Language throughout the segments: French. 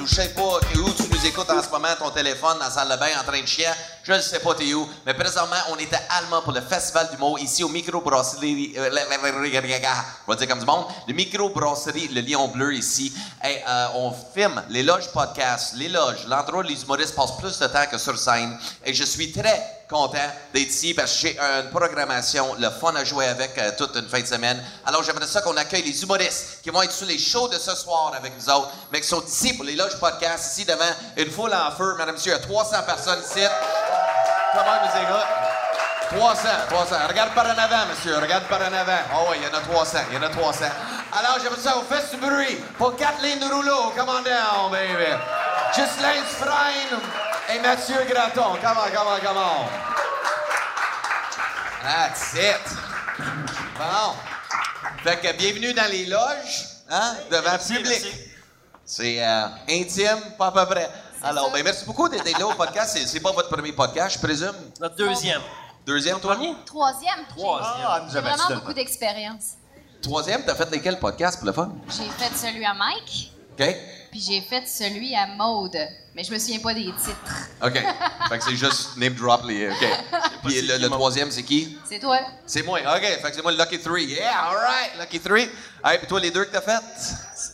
Ou je sais pas où? Tu nous écoutes en ce moment, ton téléphone, dans la salle de bain, en train de chier. Je ne sais pas t'es où. Mais présentement, on à Allemand pour le Festival du mot ici au microbrasserie. Euh, on va dire comme du monde. Le microbrasserie, le Lion Bleu ici. Et, euh, on filme les loges podcast, les loges, l'endroit où les humoristes passent plus de temps que sur scène. Et je suis très content d'être ici parce que j'ai une programmation, le fun à jouer avec euh, toute une fin de semaine. Alors j'aimerais ça qu'on accueille les humoristes qui vont être sur les shows de ce soir avec nous autres, mais qui sont ici pour les loges podcast, ici devant une foule en feu. Madame, monsieur, il y a 300 personnes ici. Comment nous écoute? 300, 300. Regarde par en avant, monsieur. Regarde par en avant. Oh oui, il y en a 300. Il y en a 300. Alors, j'aimerais ça, vous faites du bruit pour Kathleen Rouleau. Come on down, baby. Ghislaine Frein et Mathieu Graton. Come on, come on, come on. That's it. Bon. Fait que bienvenue dans les loges, hein, devant le public. C'est euh, intime, pas à peu près. Alors, ben merci beaucoup d'être là au podcast. C'est- C'est pas votre premier podcast, je présume? Notre deuxième. Deuxième, toi? Troisième. Troisième. Ah, nous J'ai vraiment beaucoup d'expérience. Troisième, t'as fait lesquels podcasts pour le fun? J'ai fait celui à Mike, OK? puis j'ai fait celui à Maude. Mais je me souviens pas des titres. OK. fait que c'est juste name drop les. OK. Puis le, le troisième, c'est qui? C'est toi? C'est moi. OK. Fait que c'est moi le Lucky Three. Yeah, all right, Lucky Three. Hey, puis toi, les deux que t'as fait?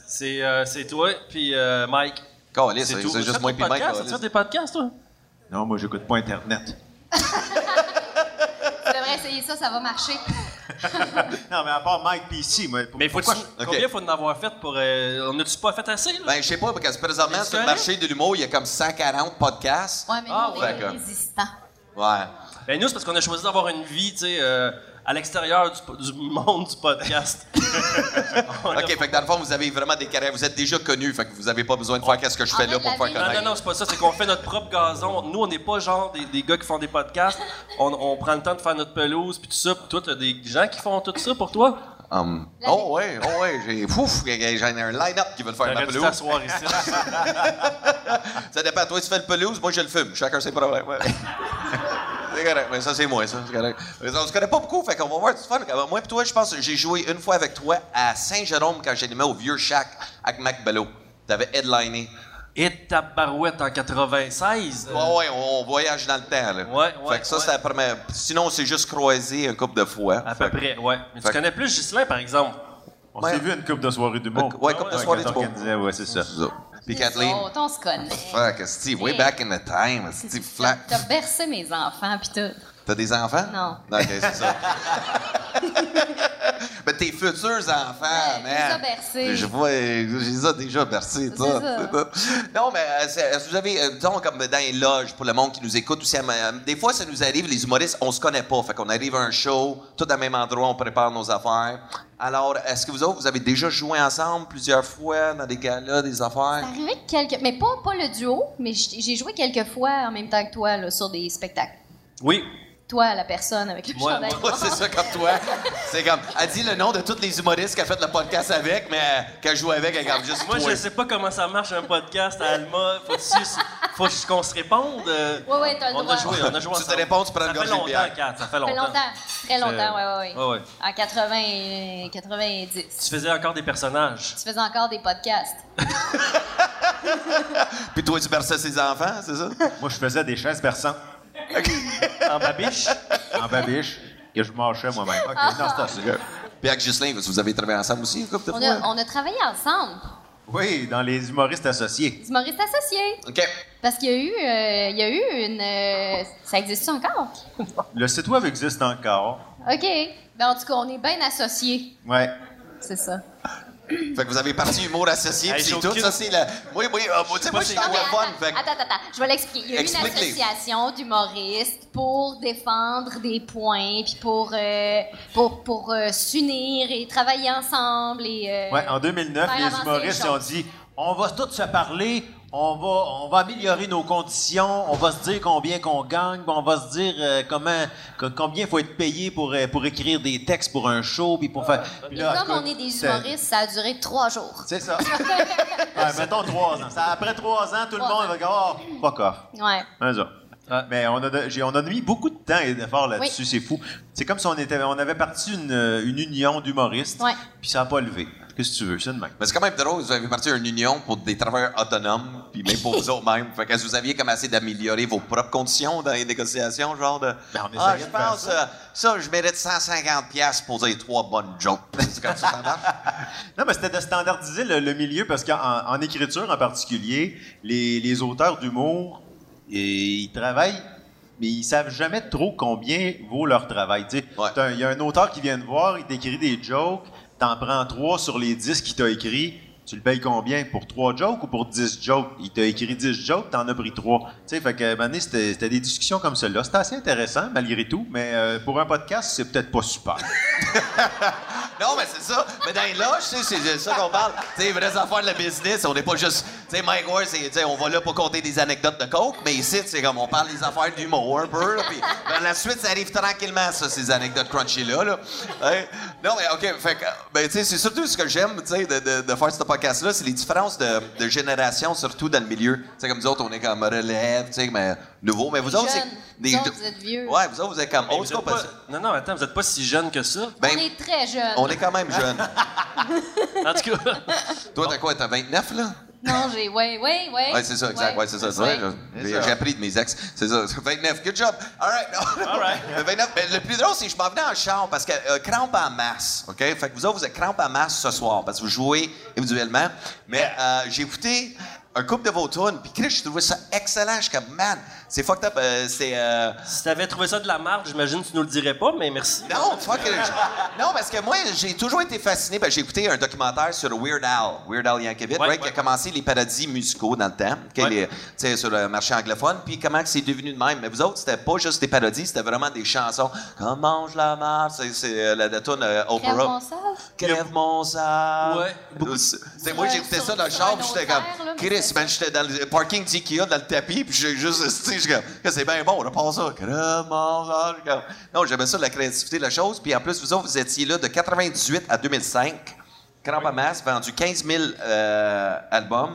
C'est euh, c'est toi, puis euh, Mike. C'est c'est juste moi puis Mike. Tu fais des podcasts, toi? Non, moi, j'écoute pas Internet. Tu devrais essayer ça, ça va marcher. non, mais à part Mike ici, moi, pour- Mais faut pourquoi Ok. combien faut en avoir fait pour. Euh, on a-tu pas fait assez, là? Ben, je sais pas, parce que présentement, sur le correct? marché de l'humour, il y a comme 140 podcasts. Ouais, mais Ah, nous, on ouais, est d'accord. résistants. Ouais. Ben, nous, c'est parce qu'on a choisi d'avoir une vie, tu sais, euh, à l'extérieur du, du monde du podcast. OK, fait que dans le fond, vous avez vraiment des carrières. Vous êtes déjà connus, fait que vous avez pas besoin de faire qu'est-ce que je fais là pour faire vie- Non, connaître. non, non, c'est pas ça. C'est qu'on fait notre propre gazon. Nous, on n'est pas genre des, des gars qui font des podcasts. On, on prend le temps de faire notre pelouse, puis tout ça. Puis toi, t'as des gens qui font tout ça pour toi? Um, La oh, ouais, oh, ouais, j'ai. Ouf, j'ai un line-up qui veut faire ma pelouse. t'asseoir ici. Ça dépend. Toi, tu fais le pelouse, moi, je le fume. Chacun ses problèmes. Ouais. c'est correct, mais ça, c'est moi, ça. C'est correct. Mais on se connaît pas beaucoup, fait qu'on va voir du fun. Moi, puis toi, je pense que j'ai joué une fois avec toi à Saint-Jérôme quand j'animais au Vieux Shack avec Mac Bello. T'avais headliné. Et ta barouette en 96. euh, Ouais, ouais, on, voyage dans le temps, là. Ouais, ouais, Fait que ça, ouais. c'est la première. Sinon, on s'est juste croisé un couple de fois. À peu que- près, ouais. Mais Fait tu que- connais plus Ghislain, par exemple. On Ouais. s'est vu à une coupe de soirée d'humour. Ouais, couple de Ouais, soirée du organisait, ouais, c'est ça. Puis Kathleen. autres, on se connaît. Fuck, Steve, way back in the time. Steve Flat. T'as t'as bercé mes enfants, pis tout. T'as des enfants? Non. OK, c'est ça. Mais tes futurs enfants, Ouais, man. déjà bercés. Je vois, j'ai ça déjà bercé, C'est ça. Non, mais euh, c'est- est-ce que vous avez, euh, disons, comme dans les loges, pour le monde qui nous écoute aussi, euh, des fois, ça nous arrive, les humoristes, on se connaît pas. Fait qu'on arrive à un show, tout au même endroit, on prépare nos affaires. Alors, est-ce que vous autres, vous avez déjà joué ensemble plusieurs fois dans des galas, des affaires? C'est arrivé quelques. Mais pas, pas le duo, mais j'ai joué quelques fois en même temps que toi là, sur des spectacles. Oui. Toi, la personne avec le Moi, noir. c'est ça comme toi. C'est comme. Elle dit le nom de tous les humoristes qu'elle a fait le podcast avec, mais euh, qu'elle joue avec, elle garde juste Moi, toi. je sais pas comment ça marche un podcast à Alma. Faut-tu- Faut qu'on se réponde. euh, Ouais, ouais, t'as le on droit. a joué, on a joué Tu te ensemble. réponds, tu prends une Ça fait gorgée de longtemps, bière. Kat, ça fait Ça fait longtemps. longtemps. Très longtemps, ouais. Ouais, ouais. En 80, et 90. Tu faisais encore des personnages. Tu faisais encore des podcasts. Puis toi, tu berçais ses enfants, c'est ça? Moi, je faisais des chaises berçantes En babiche? en babiche que je marchais moi-même. OK, non, c'est assez. Puis avec Ghislain, vous avez travaillé ensemble aussi, une couple de On fois? a, on a travaillé ensemble. Oui, dans les humoristes associés. Des humoristes associés. OK. Parce qu'il y a eu, euh, il y a eu une. euh, ça existe encore? Le site web existe encore. OK. Ben, en tout cas, on est bien associés. Ouais. C'est ça. Fait que vous avez parti humour associé, Hey, puis c'est tout. aucune- Ça, c'est la. Oui, oui, euh, moi, tu sais, moi, je suis fun. Fait attends, que- attends, attends, je vais l'expliquer. Il y a eu une association d'humoristes pour défendre des points, puis pour, euh, pour, pour euh, s'unir et travailler ensemble. Et, euh, Ouais, en 2009, faire les humoristes ils ont dit on va tous se parler, on va, on va améliorer nos conditions, on va se dire combien qu'on gagne, on va se dire euh, comment, combien il faut être payé pour, euh, pour écrire des textes pour un show, puis pour faire. Puis Et là, comme écoute, on est des humoristes, ça a duré trois jours. C'est ça. Ouais, mettons trois ans. Ça, après trois ans, tout le monde va dire oh, fuck off. Ouais. Mais on a, j'ai- on a mis beaucoup de temps et d'efforts là-dessus, c'est fou. C'est comme si on, était, on avait parti une, une union d'humoristes, Ouais. puis ça n'a pas levé. Qu'est-ce que tu veux? C'est de même. Mais c'est quand même drôle, vous avez parti une union pour des travailleurs autonomes, puis même pour vous autres même. Fait que vous aviez commencé d'améliorer vos propres conditions dans les négociations, genre de. Ben, on ah, je de pense, ça. euh, ça, je mérite 150$ piastres pour dire trois bonnes jokes. c'est comme ça, ça marche? Non, mais c'était de standardiser le, le milieu parce qu'en en écriture en particulier, les, les auteurs d'humour, ils travaillent, mais ils savent jamais trop combien vaut leur travail. Ouais. Il y a un auteur qui vient te voir, il t'écrit des jokes, t'en prends trois sur les dix qu'il t'a écrit. Tu le payes combien? Pour trois jokes ou pour dix jokes? Il t'a écrit dix jokes, t'en as pris trois. Tu sais, fait que, donné, c'était des discussions comme celle-là. C'était assez intéressant, malgré tout, mais euh, pour un podcast, c'est peut-être pas super. Non, mais c'est ça. Mais dans les loges, c'est ça qu'on parle. Tu sais, vraies affaires de la business, on n'est pas juste. Tu sais, Mike Ward, c'est, on va là pour compter des anecdotes de coke, mais ici, c'est comme on parle des affaires d'humour un peu. Puis par la suite, ça arrive tranquillement, ça, ces anecdotes crunchy-là. Là. Hein? Non, mais OK, fait que, ben, tu sais, c'est surtout ce que j'aime, tu sais, de, de, de faire ce podcast-là, c'est les différences de, de génération, surtout dans le milieu. Tu sais, comme nous autres, on est comme relève, tu sais, mais nouveau. Mais vous autres, c'est. Jeunes. Vous autres, vous êtes vieux. Ouais, vous autres, vous êtes comme Mais old vous school. êtes parce- pas- Non, non, attends, vous êtes pas si jeune que ça. Ben, on est très jeunes. on est quand même jeunes. En tout cas, Toi, t'as quoi? T'as 29, là? Non, j'ai. Ouais, ouais, ouais. Ouais, c'est ça, exact. Ouais, c'est ça. c'est vrai, Ouais. J'ai j'ai appris de mes ex. C'est ça. 29. Good job. All right. No. All right. 29. Mais le plus drôle, c'est que je m'en venais en char parce que euh, crampe en masse. OK? Fait que vous autres, vous êtes crampe en masse ce soir parce que vous jouez individuellement. Mais euh, j'ai écouté un couple de vos tunes, puis Chris, je trouvais ça excellent. Je suis comme, man, c'est fucked up. euh, c'est. euh, si t'avais trouvé ça de la marde, j'imagine que tu nous le dirais pas, mais merci. non, fuck. Non, parce que moi, j'ai toujours été fasciné. Ben, j'ai écouté un documentaire sur Weird Al, Weird Al Yankovic, Ouais, right, qui a commencé les paradis musicaux dans le temps, Ouais. les- sur le marché anglophone, puis comment c'est devenu de même. Mais vous autres, c'était pas juste des parodies, c'était vraiment des chansons. Comme mange la marde, c'est, euh, la, la tune euh, Crève Oprah. mon save. Crève mon sable. Ouais. C'est- c'est- moi, j'écoutais ça dans le Sur char, puis j'étais comme, Chris, man, j'étais dans le parking d'IKEA, dans le tapis, puis j'ai juste, comme, c'est bien bon, on repart ça. Non, j'aimais ça, la créativité de la chose, puis en plus, vous autres, vous étiez là de 98 à 2005. Crampe à masse, vendu 15 000 euh, albums.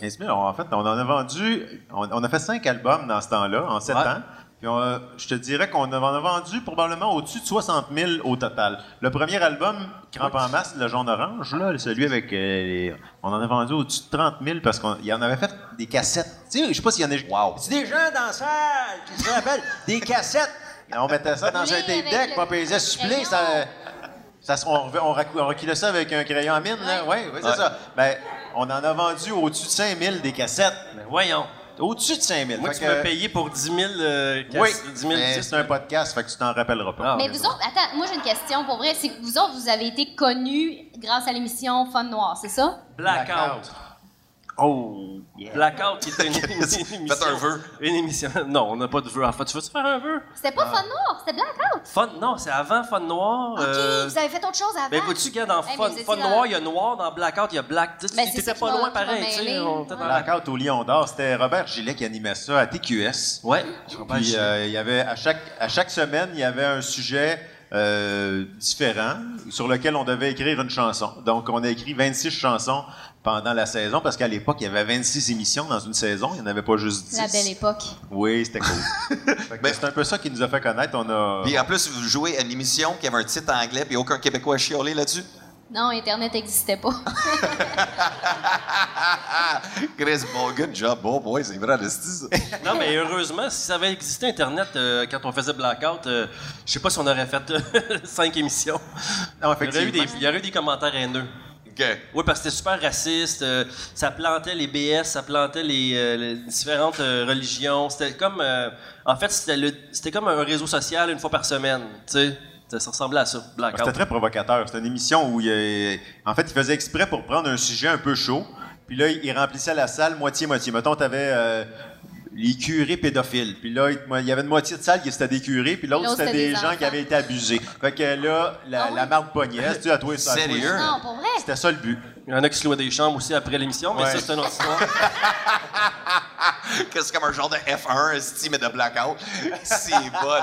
15 000, en fait, on en a vendu, on, on a fait cinq albums dans ce temps-là, en sept Ouais. ans. Puis on je te dirais qu'on en a vendu probablement au-dessus de 60 000 au total. Le premier album, Crampe en masse, le jaune-orange, là, celui avec... euh, les- on en a vendu au-dessus de 30 000 parce qu'on y en avait fait des cassettes. Tu sais, je sais pas s'il y en a... Wow. C'est des gens dans la salle qui se rappellent des cassettes. On mettait ça dans un tape deck, on pesait supplé, ça... Ça, on, on, rac- on reculait ça avec un crayon à mine, là. Oui, oui, c'est Ouais. ça. Ben, on en a vendu au-dessus de 5 000 des cassettes. Mais voyons. Au-dessus de 5 000. Moi, Fait tu que- m'as payé pour 10 000, euh, Oui, 10 000 mais disques. c'est un podcast, fait que tu t'en rappelleras pas. Ah, Mais vous autres, attends, moi j'ai une question pour vrai. C'est que vous autres, vous avez été connus grâce à l'émission Fun Noir, c'est ça? Blackout. Oh, yeah. Blackout, qui était une, une émission. Faites un vœu. Une émission. Non, on n'a pas de vœu. Enfin, tu veux-tu faire un vœu? C'était pas Fun Noir, c'était Blackout. Fun, non, c'est avant Fun Noir. OK, euh, vous avez fait autre chose avant. Ben, vois-tu, gars, dans Hey, mais Fun, Fun dans- Noir, il y a noir, dans Blackout, il y a black. Tu sais, Ben, t'étais pas loin pareil, tu sais. mêlé. on était dans la- Blackout au Lion d'Or, c'était Robert Gillet qui animait ça à TQS. Ouais. Puis euh, il y avait à chaque, à chaque semaine, il y avait un sujet euh, différent sur lequel on devait écrire une chanson. Donc, on a écrit 26 chansons pendant la saison parce qu'à l'époque, il y avait 26 émissions dans une saison. Il n'y en avait pas juste 10. La belle époque. Oui, c'était cool. Que c'est un peu ça qui nous a fait connaître. On a... Puis en plus, vous jouez à une émission qui avait un titre anglais, puis aucun Québécois a chiolé là-dessus? Non, Internet n'existait pas. Chris, bon, good job. Bon, boy, c'est vrai, ça. Non, mais heureusement, si ça avait existé Internet euh, quand on faisait Blackout, euh, je sais pas si on aurait fait euh, cinq émissions. Non, Il y, aurait eu des, effectivement. il y aurait eu des commentaires haineux. OK. Oui, parce que c'était super raciste. euh, ça plantait les BS, ça plantait les, euh, les différentes euh, religions. C'était comme. euh, en fait, c'était comme un réseau social une fois par semaine. Tu sais, ça, ça ressemblait à ça, C'était Blackout. très provocateur. C'était une émission où, il, euh, en fait, il faisait exprès pour prendre un sujet un peu chaud. Puis là, il remplissait la salle moitié-moitié. Mettons, tu avais les curés pédophiles. Puis là, il y avait une moitié de salle qui était des curés, puis l'autre, c'était c'était des, des gens qui avaient été abusés. Fait que là, la, Ah oui? la marque pognait. Tu as trouvé ça. Sérieux? non, pour vrai. C'était ça le but. Il y en a qui se louaient des chambres aussi après l'émission, mais Ouais. ça, c'est une autre histoire. Que c'est comme un genre de F1, esti, mais de blackout. C'est bon.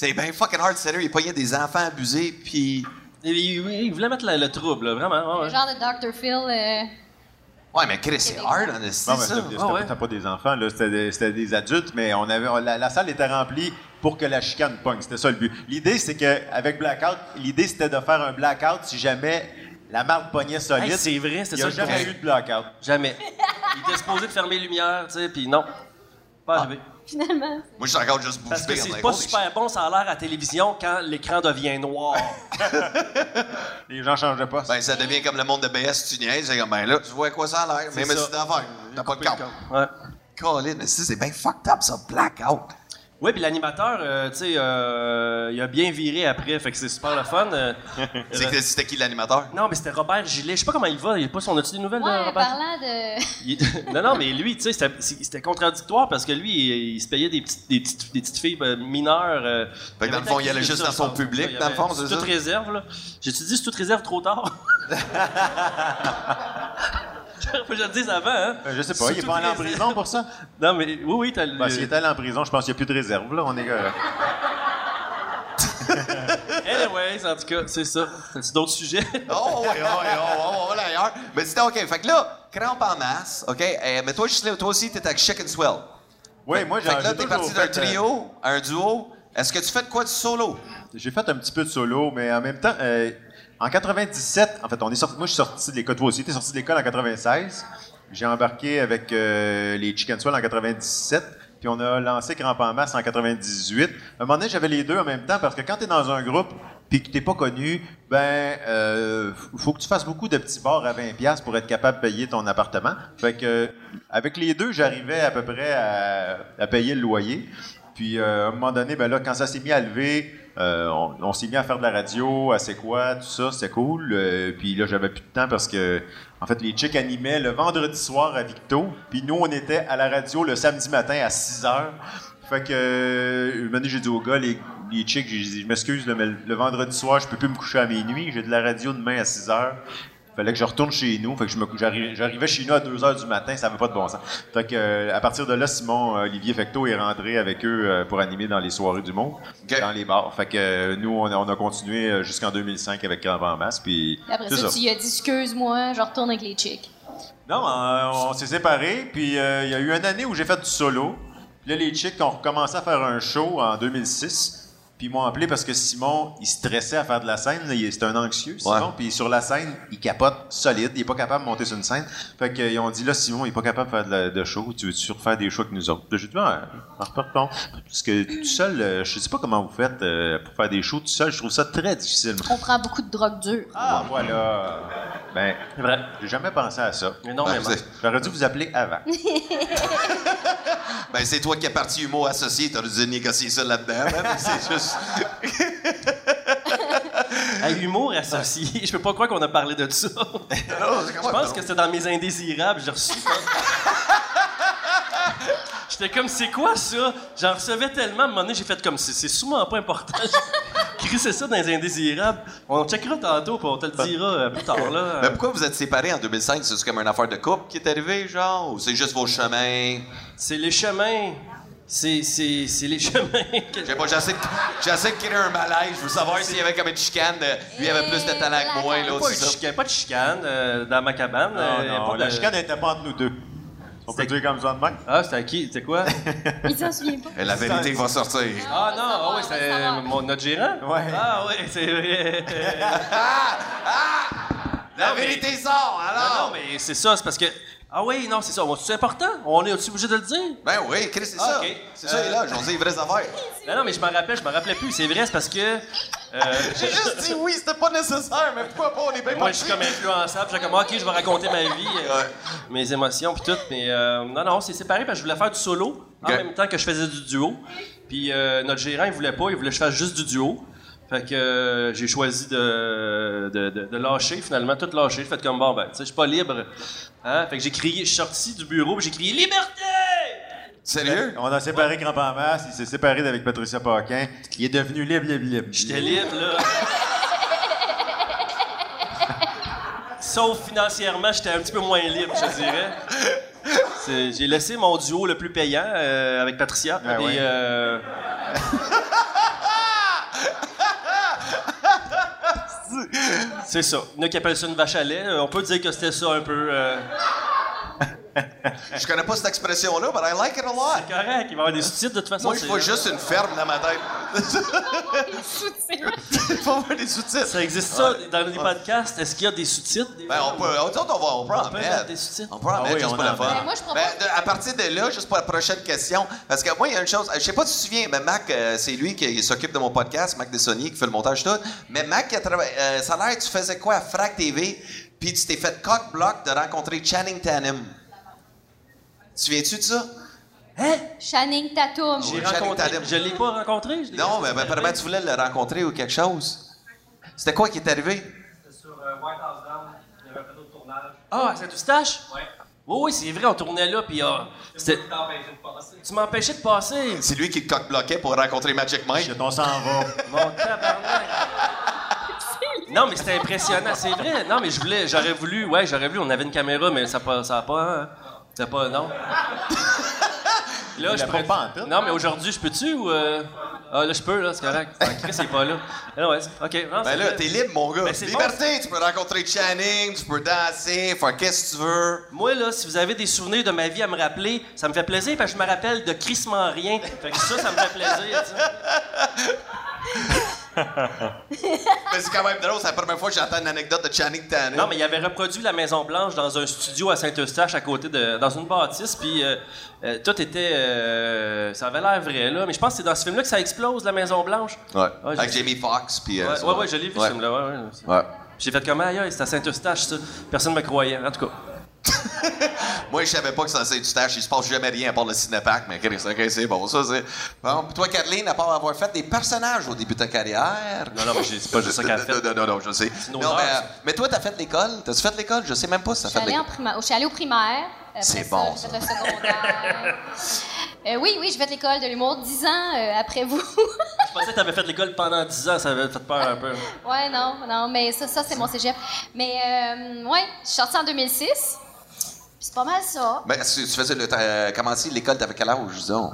C'est bien fucking hard, sérieux. Il pognait des enfants abusés, puis. il, il- il voulait mettre le, le trouble, là, vraiment. ouais, Le genre de Dr. Phil. euh, Ouais, mais Chris, c'est hard, Bon, ben, ça. c'était- Ah pas- ouais. pas des enfants, là, c'était des, c'était des adultes, mais on avait, on- la, la salle était remplie pour que la chicane pogne. C'était ça le but. L'idée, c'est qu'avec Blackout, l'idée, c'était de faire un blackout si jamais la marque pognait solide. Hey, c'est vrai, Il c'était n'y ça a jamais eu de blackout. Jamais. Il était supposé de fermer les lumières, tu sais, puis non. Pas arrivé. Finalement. Moi, je suis encore juste Parce boosté. que c'est pas de- super bon, ça a l'air à la télévision quand l'écran devient noir. Les gens changeaient pas. Ben, ça devient comme le monde de BS, tu niaises. C'est comme, ben là, tu vois à quoi ça a l'air. Même si d'affaires. T'as pas de câble. Ouais. Colin, mais si, c'est bien fucked up, ça, blackout. Oui, puis l'animateur, euh, tu sais, euh, il a bien viré après, fait que c'est super le fun. euh. C'était qui l'animateur? non, mais c'était Robert Gilet. Je sais pas comment il va. Il est pas son. As-tu des nouvelles de Ouais, Robert? parlant de. Il- non, non, mais lui, tu sais, c'était- c'était contradictoire parce que lui, il, il se payait des petites, des petites, des petites filles mineures. euh, Fait que dans le fond, il allait juste dans son public, dans le fond, c'est toute réserve, là. J'ai-tu dit c'est toute réserve trop tard? Faut que je le dise avant, hein? Euh, Je sais pas, il est pas allé en prison pour ça? Non, mais oui, oui, t'as le. Ben, s'il est allé en prison, je pense qu'il n'y a plus de réserve, là. On est... euh, Anyways, en tout cas, c'est ça. T'as-tu d'autres sujets? Oh, oui, oh, oui, oh, oh, oh, là, ailleurs. Mais c'était OK. Fait que là, crampe en masse, OK? Eh, mais toi, Gisèle, toi aussi, t'es avec Chicken Swell. Oui, moi, j'ai Fait que là, t'es parti d'un euh, trio un duo. Est-ce que tu fais de quoi de solo? J'ai fait un petit peu de solo, mais en même temps, euh, en 97, en fait, on est sorti, moi je suis sorti de l'école, toi aussi, t'es sorti de l'école en 96. J'ai embarqué avec euh, les Chicken Swell en 97, puis on a lancé Cramp en masse en 98. À un moment donné, j'avais les deux en même temps, parce que quand t'es dans un groupe, puis que t'es pas connu, ben, euh, faut que tu fasses beaucoup de petits bars à 20$ piastres pour être capable de payer ton appartement. Fait que, avec les deux, j'arrivais à peu près à, à payer le loyer. Puis euh, à un moment donné, ben là, quand ça s'est mis à lever, euh, on, s'est mis à faire de la radio, à c'est quoi, tout ça, c'était cool. Euh, puis là, j'avais plus de temps parce que, en fait, les chicks animaient le vendredi soir à Victo. Puis nous, on était à la radio le samedi matin à 6 heures. Fait que, euh, un moment donné, j'ai dit aux gars, les, les chicks, je m'excuse, mais le, vendredi soir, je peux plus me coucher à minuit. J'ai de la radio demain à 6 heures. Fallait que je retourne chez nous. Fait que j'arrivais chez nous à 2 heures du matin, ça avait pas de bon sens. Fait que, euh, à partir de là, Simon, euh, Olivier Fecto est rentré avec eux euh, pour animer dans les soirées du monde, dans les bars. Fait que euh, nous, on a, on a continué jusqu'en 2005 avec Grand en masse. Puis Après c'est ça, ça. tu lui as dit excuse-moi, je retourne avec les chicks. Non, euh, on s'est séparés. Puis euh, il y a eu une année où j'ai fait du solo. Puis là, les chicks ont recommencé à faire un show en 2006. Puis ils m'ont appelé parce que Simon, il stressait à faire de la scène. C'est un anxieux, Simon. Ouais. Puis sur la scène, il capote solide. Il est pas capable de monter sur une scène. Fait qu'ils ont dit, là, Simon, il est pas capable de faire de, la- de show. Tu veux-tu refaire des shows avec nous autres? J'ai dit, pardon. Parce que tout seul, euh, je sais pas comment vous faites euh, pour faire des shows tout seul. Je trouve ça très difficile. On prend beaucoup de drogue dure. Ah, voilà. Ben, C'est vrai. j'ai jamais pensé à ça. Énormément. Ben, c'est- J'aurais dû vous appeler avant. Ben, c'est toi qui es parti humour associé. T'aurais dû négocier ça là-dedans. hein, C'est juste. Hey, humour associé. Je peux pas croire qu'on a parlé de ça. Je pense que c'était dans mes indésirables. J'ai reçu. J'étais comme, c'est quoi ça? J'en recevais tellement, à un moment donné, j'ai fait comme, c'est c'est souvent pas important. Crissé ça dans les indésirables. On checkera tantôt, puis on te le dira euh, plus tard, là. Mais pourquoi vous êtes séparés en 2005? C'est comme une affaire de couple qui est arrivée, genre? Ou c'est juste vos chemins? C'est les chemins. C'est c'est- c'est les chemins. Je sais pas, j'essaie de, j'essaie de créer un malaise. Je veux savoir s'il y avait comme une chicane. de- lui avait plus de talent que moi, l'autre, Pas de c'est chicane, pas de chicane euh, dans ma cabane. Non, euh, non, pas la de- chicane n'était pas entre nous deux. On peut C'était- dire comme ça de même. Ah, c'était à qui? C'était quoi? Il s'en souvient pas. La vérité va sortir. Ah non, ah oui, savoir. mon- notre gérant? Ouais. Ah oui, c'est vrai. La vérité sort, Ah alors! non, mais c'est ça, c'est parce que. Ah oui, non, c'est ça. C'est important? On est obligé de le dire. Ben oui, Chris, c'est Ah, ça. C'est ça, il est là. J'en dis les vraies affaires. Non, non, mais je m'en rappelle, je m'en rappelais plus. C'est vrai, c'est parce que. euh, J'ai juste dit oui, c'était pas nécessaire, mais pourquoi pas? On est bien moi, je suis comme influençable. Je suis comme, OK, je vais raconter ma vie, euh, mes émotions, puis tout. Mais euh, non, non, c'est séparé parce que je voulais faire du solo en même temps que je faisais du duo. Puis euh, notre gérant, il voulait pas, il voulait que je fasse juste du duo. Fait que euh, j'ai choisi de, de, de- de lâcher, finalement, tout lâcher. J'ai fait comme, bon, ben, tu sais, je suis pas libre. Hein? Fait que j'ai crié, je suis sorti du bureau, puis j'ai crié Liberté! Sérieux? On a séparé Grand en masse, il s'est séparé d'avec Patricia Paquin. Il est devenu libre, libre, libre. J'étais libre, là. Sauf financièrement, j'étais un petit peu moins libre, je dirais. J'ai laissé mon duo le plus payant euh, avec Patricia. Ah et, ouais. euh, C'est ça. Il y en a qui appellent ça une vache à lait. Euh, On peut dire que c'était ça un peu. euh, Je connais pas cette expression-là, but I like it a lot. correct, il va y avoir des sous-titres de toute façon. Moi, je c'est- vois juste une ferme dans ma tête. Des sous-titres. Faut voir des sous-titres. Ça existe ça dans les podcasts? Est-ce qu'il y a des sous-titres? des Ben, on peut, on, on, va, on peut en peut mettre. mettre des sous-titres. On peut en Ah mettre oui, juste on pour le fun. Ben, moi, je propose- Ben, de- à partir de là, juste pour la prochaine question, parce que moi, il y a une chose, je sais pas si tu te souviens, mais Mac, euh, c'est lui qui s'occupe de mon podcast, Mac Dessonnier, qui fait le montage tout. Mais Mac, qui a travaillé, euh, ça a l'air, tu faisais quoi à Frac TV, puis tu t'es fait cock-block de rencontrer Channing Tatum. Tu te souviens-tu de ça? Channing Tatum. J'ai Oui, Channing rencontré. Tatum. Je l'ai pas rencontré. je Non, mais ben, apparemment, tu voulais le rencontrer ou quelque chose. C'était quoi qui est arrivé? Sur White House Down, il y avait un plateau de tournage. Ah, à Saint-Eustache? Oui. Oui, oui, c'est vrai, on tournait là, puis ah, c'était... Tu m'empêchais de passer. C'est lui qui te cock-bloquait pour rencontrer Magic Mike. Shit, on s'en va. Mon tabarnak. Non, mais c'était impressionnant, c'est vrai. Non, mais je voulais, j'aurais voulu, ouais, j'aurais voulu, on avait une caméra, mais ça pas, ça a pas, hein. Pas, non. Là, l'a pourrais- pas en. Non, mais aujourd'hui, je peux-tu ou. euh, Ah, là, je peux, là, c'est correct. Ah, Chris, il est pas là. Ah, ouais, OK. non, Ben là, t'es libre, mon gars. Ben, c'est Liberté, tu peux rencontrer Channing, tu peux danser, faire qu'est-ce que tu veux. Moi, là, si vous avez des souvenirs de ma vie à me rappeler, ça me fait plaisir parce que je me rappelle de crissement rien. Fait que ça, ça me fait plaisir, tu sais. Mais c'est quand même drôle, c'est la première fois que j'entends une anecdote de Channing Tatum. Non, mais il avait reproduit la Maison Blanche dans un studio à Saint-Eustache à côté de dans une bâtisse, puis euh, euh, tout était, euh, ça avait l'air vrai là. Mais je pense que c'est dans ce film-là que ça explose la Maison Blanche. Ouais. Ouais, Avec Jamie Foxx, puis. Ouais, ouais, ouais, je l'ai vu ce film-là. Ouais. J'ai fait comme aïe, c'est à Saint-Eustache ça. Personne me croyait. En tout cas. Moi, je savais pas que ça c'est du stage, il se passe jamais rien à part le cinépack, mais Chris, ok, c'est bon, ça c'est. Bon, toi, Kathleen, à part avoir fait des personnages au début de ta carrière? Non, non, mais c'est pas juste ça qu'elle a fait. Non, non, non, je sais. Non, mais, euh, mais toi, t'as fait l'école? T'as-tu fait l'école? Je sais même pas si t'as Je suis fait l'école. primaire, je suis allée au primaire. C'est bon, J'ai fait le secondaire. Euh, oui, oui, j'ai fait l'école de l'humour 10 ans euh, après vous. Je pensais que t'avais fait l'école pendant 10 ans, ça avait fait peur un peu. ouais, non, non, mais ça, ça c'est mon cégep. Mais euh, ouais, je suis sortie en 2006. C'est pas mal ça. Ben, si tu faisais le. T'as commencé l'école, t'avais quel âge, disons?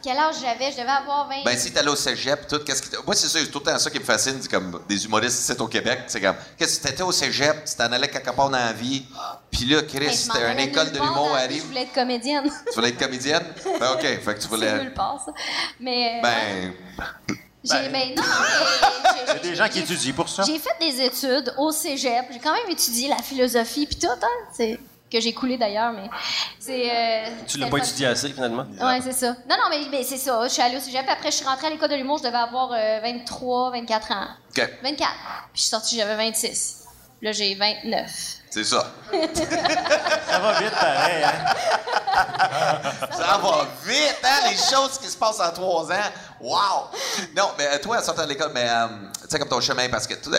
Quel âge j'avais? Je devais avoir 20. Ben, si t'allais au cégep, tout, qu'est-ce qui. t'a- Moi, c'est ça, c'est tout le temps ça qui me fascine, c'est comme des humoristes ici au Québec. C'est comme, qu'est-ce que t'étais au cégep, tu t'en allais quelque part dans la vie, puis là, Chris, Ben, je m'en c'était une allais école nulle de part l'humour dans la vie, arrive. Je voulais être comédienne. Tu voulais être comédienne? Ben, OK, fait que tu c'est voulais. nulle part, ça. Mais. euh, Ben. J'ai, mais non, mais. A des gens qui étudient pour ça. J'ai fait des études au cégep. J'ai quand même étudié la philosophie puis tout, hein. C'est que j'ai coulé d'ailleurs, mais c'est. euh, Tu l'as pas étudié assez finalement? Ouais, c'est ça. Non, non, mais, mais c'est ça. Je suis allée au cégep. Après, je suis rentrée à l'école de l'humour. Je devais avoir euh, 23, 24 ans. OK, 24. Puis je suis sortie, j'avais 26. Là, j'ai 29. c'est ça. Ça va vite pareil, hein? Ça va vite, hein, les choses qui se passent en trois ans. Wow! Non, mais euh, toi, en sortant de l'école, mais euh, tu sais, comme ton chemin, parce que tout, euh,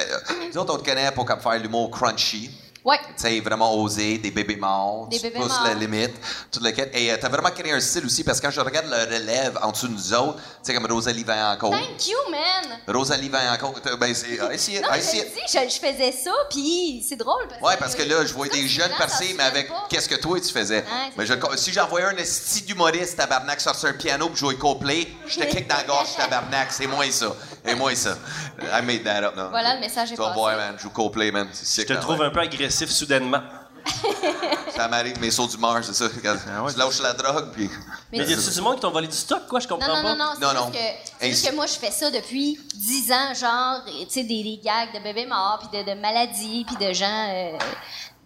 nous autres, on te connaît pour comme faire l'humour crunchy. Ouais. Tu sais, vraiment osé, des bébés morts, Des tu bébés pousses morts. la limite, tout lequel. Et euh, t'as vraiment créé un style aussi, parce que quand je regarde le relève en dessous de nous autres, tu sais, comme Rosalie Vaillancourt. Thank you, man. Rosalie Vaillancourt, t'as- ben c'est... I see it, Non, I je see le it. dis, je, je faisais ça, puis c'est drôle. Parce Ouais, parce que là, je vois des jeunes se mais avec qu'est-ce que toi tu faisais? Ouais, mais je, si j'envoyais un esti d'humoriste tabarnak sortir un piano pour jouer Coldplay, je te kick dans la gorge tabarnak. C'est moi ça. Et moi ça. I made that up. Non? Voilà, le message est Tu vas passé. voir, man. Je joue Coldplay, man. Je te trouve un peu agressif soudainement. Ça m'arrive, mes sauts d'humeur, c'est ça. Ouais, je lâche la drogue, puis. Mais y a-tu du monde qui t'ont volé du stock, quoi? Je comprends Non, non, pas. non, non, c'est Non, juste, non. Que, c'est juste que moi, je fais ça depuis 10 ans, genre, tu sais, des, des gags de bébés morts, puis de, de maladies, puis de gens. Euh,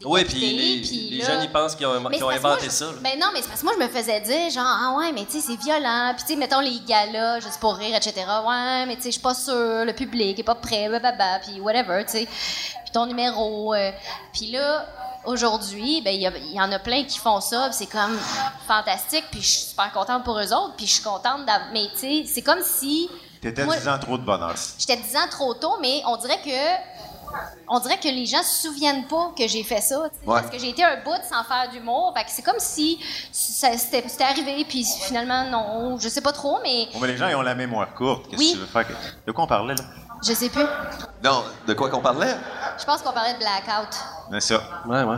Oui, puis les, puis les là- jeunes, ils pensent qu'ils ont, Mais qu'ils inventé ça. là. je- Ben non, mais c'est parce que moi, je me faisais dire, genre, ah ouais, mais tu sais, c'est violent. Puis tu sais, mettons les galas, juste pour rire, etc. Ouais, mais tu sais, je suis pas sûre, le public est pas prêt, blablabla, puis whatever, tu sais. Puis ton numéro. euh, puis là, aujourd'hui, ben il y, en a plein qui font ça, puis c'est comme fantastique, puis je suis super contente pour eux autres, puis je suis contente d'avoir. Mais tu sais, c'est comme si. T'étais Moi- 10 ans trop de bonheur. J'étais 10 ans trop tôt, mais on dirait que. On dirait que les gens se souviennent pas que j'ai fait ça, Ouais. parce que j'ai été un bout sans faire d'humour. Fait que c'est comme si c'était c'était arrivé, puis finalement, non, je sais pas trop, mais Bon, mais les gens, ils ont la mémoire courte. Qu'est-ce Oui. que tu veux faire? De quoi on parlait, là? Je sais plus. Non, de quoi qu'on parlait? Je pense qu'on parlait de blackout. Mais ça. Ouais, ouais.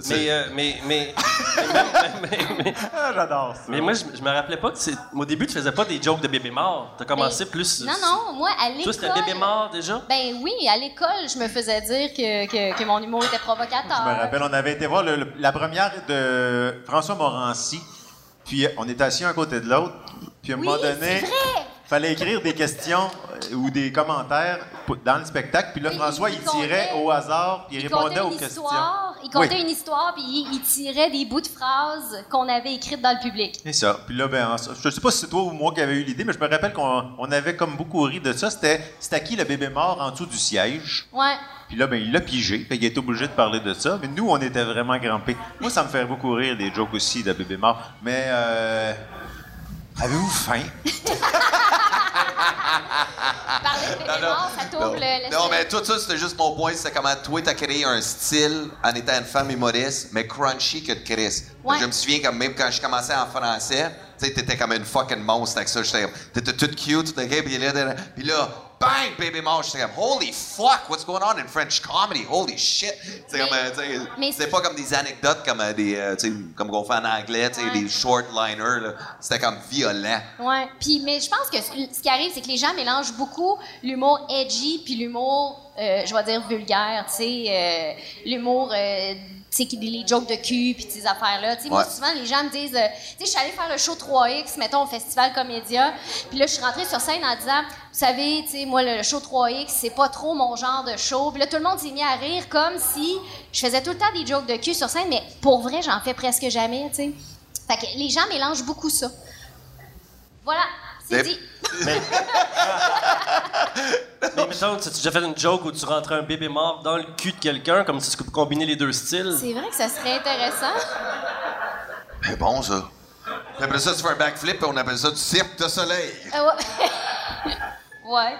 c'est- Mais, euh, mais, mais, mais, mais, mais, Ah, j'adore ça. mais moi, je, je me rappelais pas que c'est. Au début, tu faisais pas des jokes de bébé mort. T'as commencé Mais- plus. Non, non, moi, à l'école. Toi, c'était bébé mort déjà? Ben oui, à l'école, je me faisais dire que, que, que mon humour était provocateur. Je me rappelle, on avait été voir le- le- la première de François Morancy. Puis on était assis un côté de l'autre. Puis à un Oui, moment donné, fallait écrire des questions euh, ou des commentaires dans le spectacle. Puis là, François, il il tirait comptait- au hasard, puis il, Il répondait aux questions. histoire, il comptait Oui. une histoire, puis il, il tirait des bouts de phrases qu'on avait écrites dans le public. C'est ça. Puis là, ben, en- je sais pas si c'est toi ou moi qui avait eu l'idée, mais je me rappelle qu'on on avait comme beaucoup ri de ça. C'était à qui le bébé mort en dessous du siège? Ouais. Puis là, ben, il l'a pigé. Fait qu'il était obligé de parler de ça. Mais nous, on était vraiment grimpés. Moi, ça me fait beaucoup rire des jokes aussi de bébé mort. Mais, euh, avez-vous faim? Parler de ça non. le, le Non, mais tout ça, c'était juste mon point. C'est comment toi, t'as créé un style en étant une femme humoriste, mais crunchy que de Chris. Ouais. Je me souviens, comme même quand je commençais en français, tu sais, t'étais comme une fucking monstre avec ça. J'étais comme, t'étais toute cute, tout puis là, puis là, bang, baby mort. J'étais comme, holy fuck, what's going on in French comedy? Holy shit. C'est comme, euh, pas comme des anecdotes comme euh, des, euh, comme qu'on fait en anglais, tu sais, Ouais. des short liners. C'était comme violent. Ouais. Puis, mais je pense que ce ce qui arrive, c'est que les gens mélangent beaucoup l'humour edgy puis l'humour, je vais dire vulgaire, tu sais, l'humour, sais, qui- les jokes de cul puis ces affaires-là. Tu sais, moi, souvent, les gens me disent, euh, tu sais, je suis allée faire le show 3X, mettons, au Festival Comédia, puis là, je suis rentrée sur scène en disant, vous savez, tu sais, moi, le show 3X, c'est pas trop mon genre de show. Puis là, tout le monde s'est mis à rire comme si je faisais tout le temps des jokes de cul sur scène, mais pour vrai, j'en fais presque jamais, tu sais. Fait que les gens mélangent beaucoup ça. Voilà, c'est Mais- dit. Mais mettons, tu as déjà fait une joke où tu rentrais un bébé mort dans le cul de quelqu'un, comme si tu combiner les deux styles? C'est vrai que ça serait intéressant. C'est bon, ça. Après ça, tu fais un backflip et on appelle ça du cirque de soleil. Euh, ouais. ouais.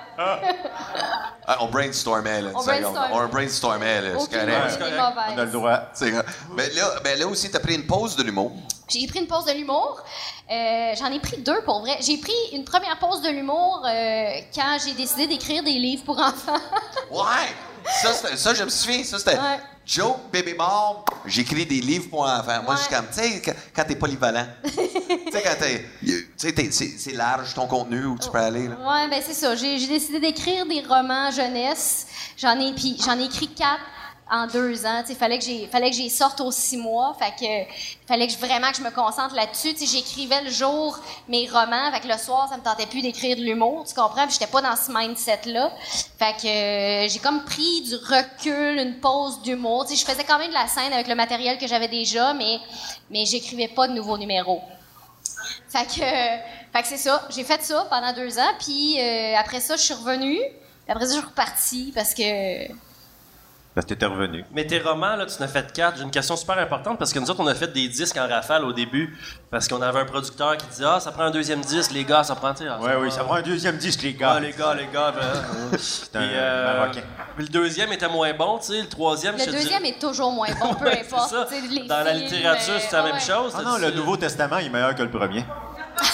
Ah, on brainstormait, là. une On seconde. brainstormait. On brainstormait, là. C'est correct. On a le droit. Mais là, ben là aussi, t'as pris une pause de l'humour. J'ai pris une pause de l'humour. Euh, J'en ai pris deux pour vrai. J'ai pris une première pause de l'humour euh, quand j'ai décidé d'écrire des livres pour enfants. Ouais! Ça, ça je me souviens, ça, c'était Ouais. Joe, bébé mort, j'écris des livres pour enfants. Moi, Ouais. je suis comme, tu sais, quand, quand t'es polyvalent. tu sais, quand t'es. Tu sais, c'est large ton contenu où tu peux aller, là. Ouais, ben c'est ça. J'ai j'ai décidé d'écrire des romans jeunesse. J'en ai puis j'en ai écrit quatre en deux ans. Il fallait que fallait que j'y sorte aux six mois. Fait que fallait que vraiment que je me concentre là-dessus. J'écrivais le jour mes romans. Fait que le soir, ça me tentait plus d'écrire de l'humour. Tu comprends? J'étais pas dans ce mindset-là. Fait que euh, j'ai comme pris du recul, une pause d'humour. Je faisais quand même de la scène avec le matériel que j'avais déjà, mais, mais j'écrivais pas de nouveaux numéros. Fait que, fait que c'est ça. J'ai fait ça pendant deux ans, puis euh, après ça, je suis revenue. Après ça, je suis repartie parce que. Parce que t'étais revenu. Mais tes romans, là, tu en as fait quatre. J'ai une question super importante parce que nous autres, on a fait des disques en rafale au début parce qu'on avait un producteur qui disait Ah, ça prend un deuxième disque, les gars, ça prend. ah, Oui, oui, ça prend un deuxième disque, les gars. Ah, les gars, les gars. ben, C'est un Puis, euh, Marocain. le deuxième était moins bon, tu sais. Le troisième, Le je deuxième est toujours moins bon, peu Ouais, importe. ça. Les Dans la littérature, euh, c'est la même ouais. chose. Ah non, le Nouveau Testament il est meilleur que le premier.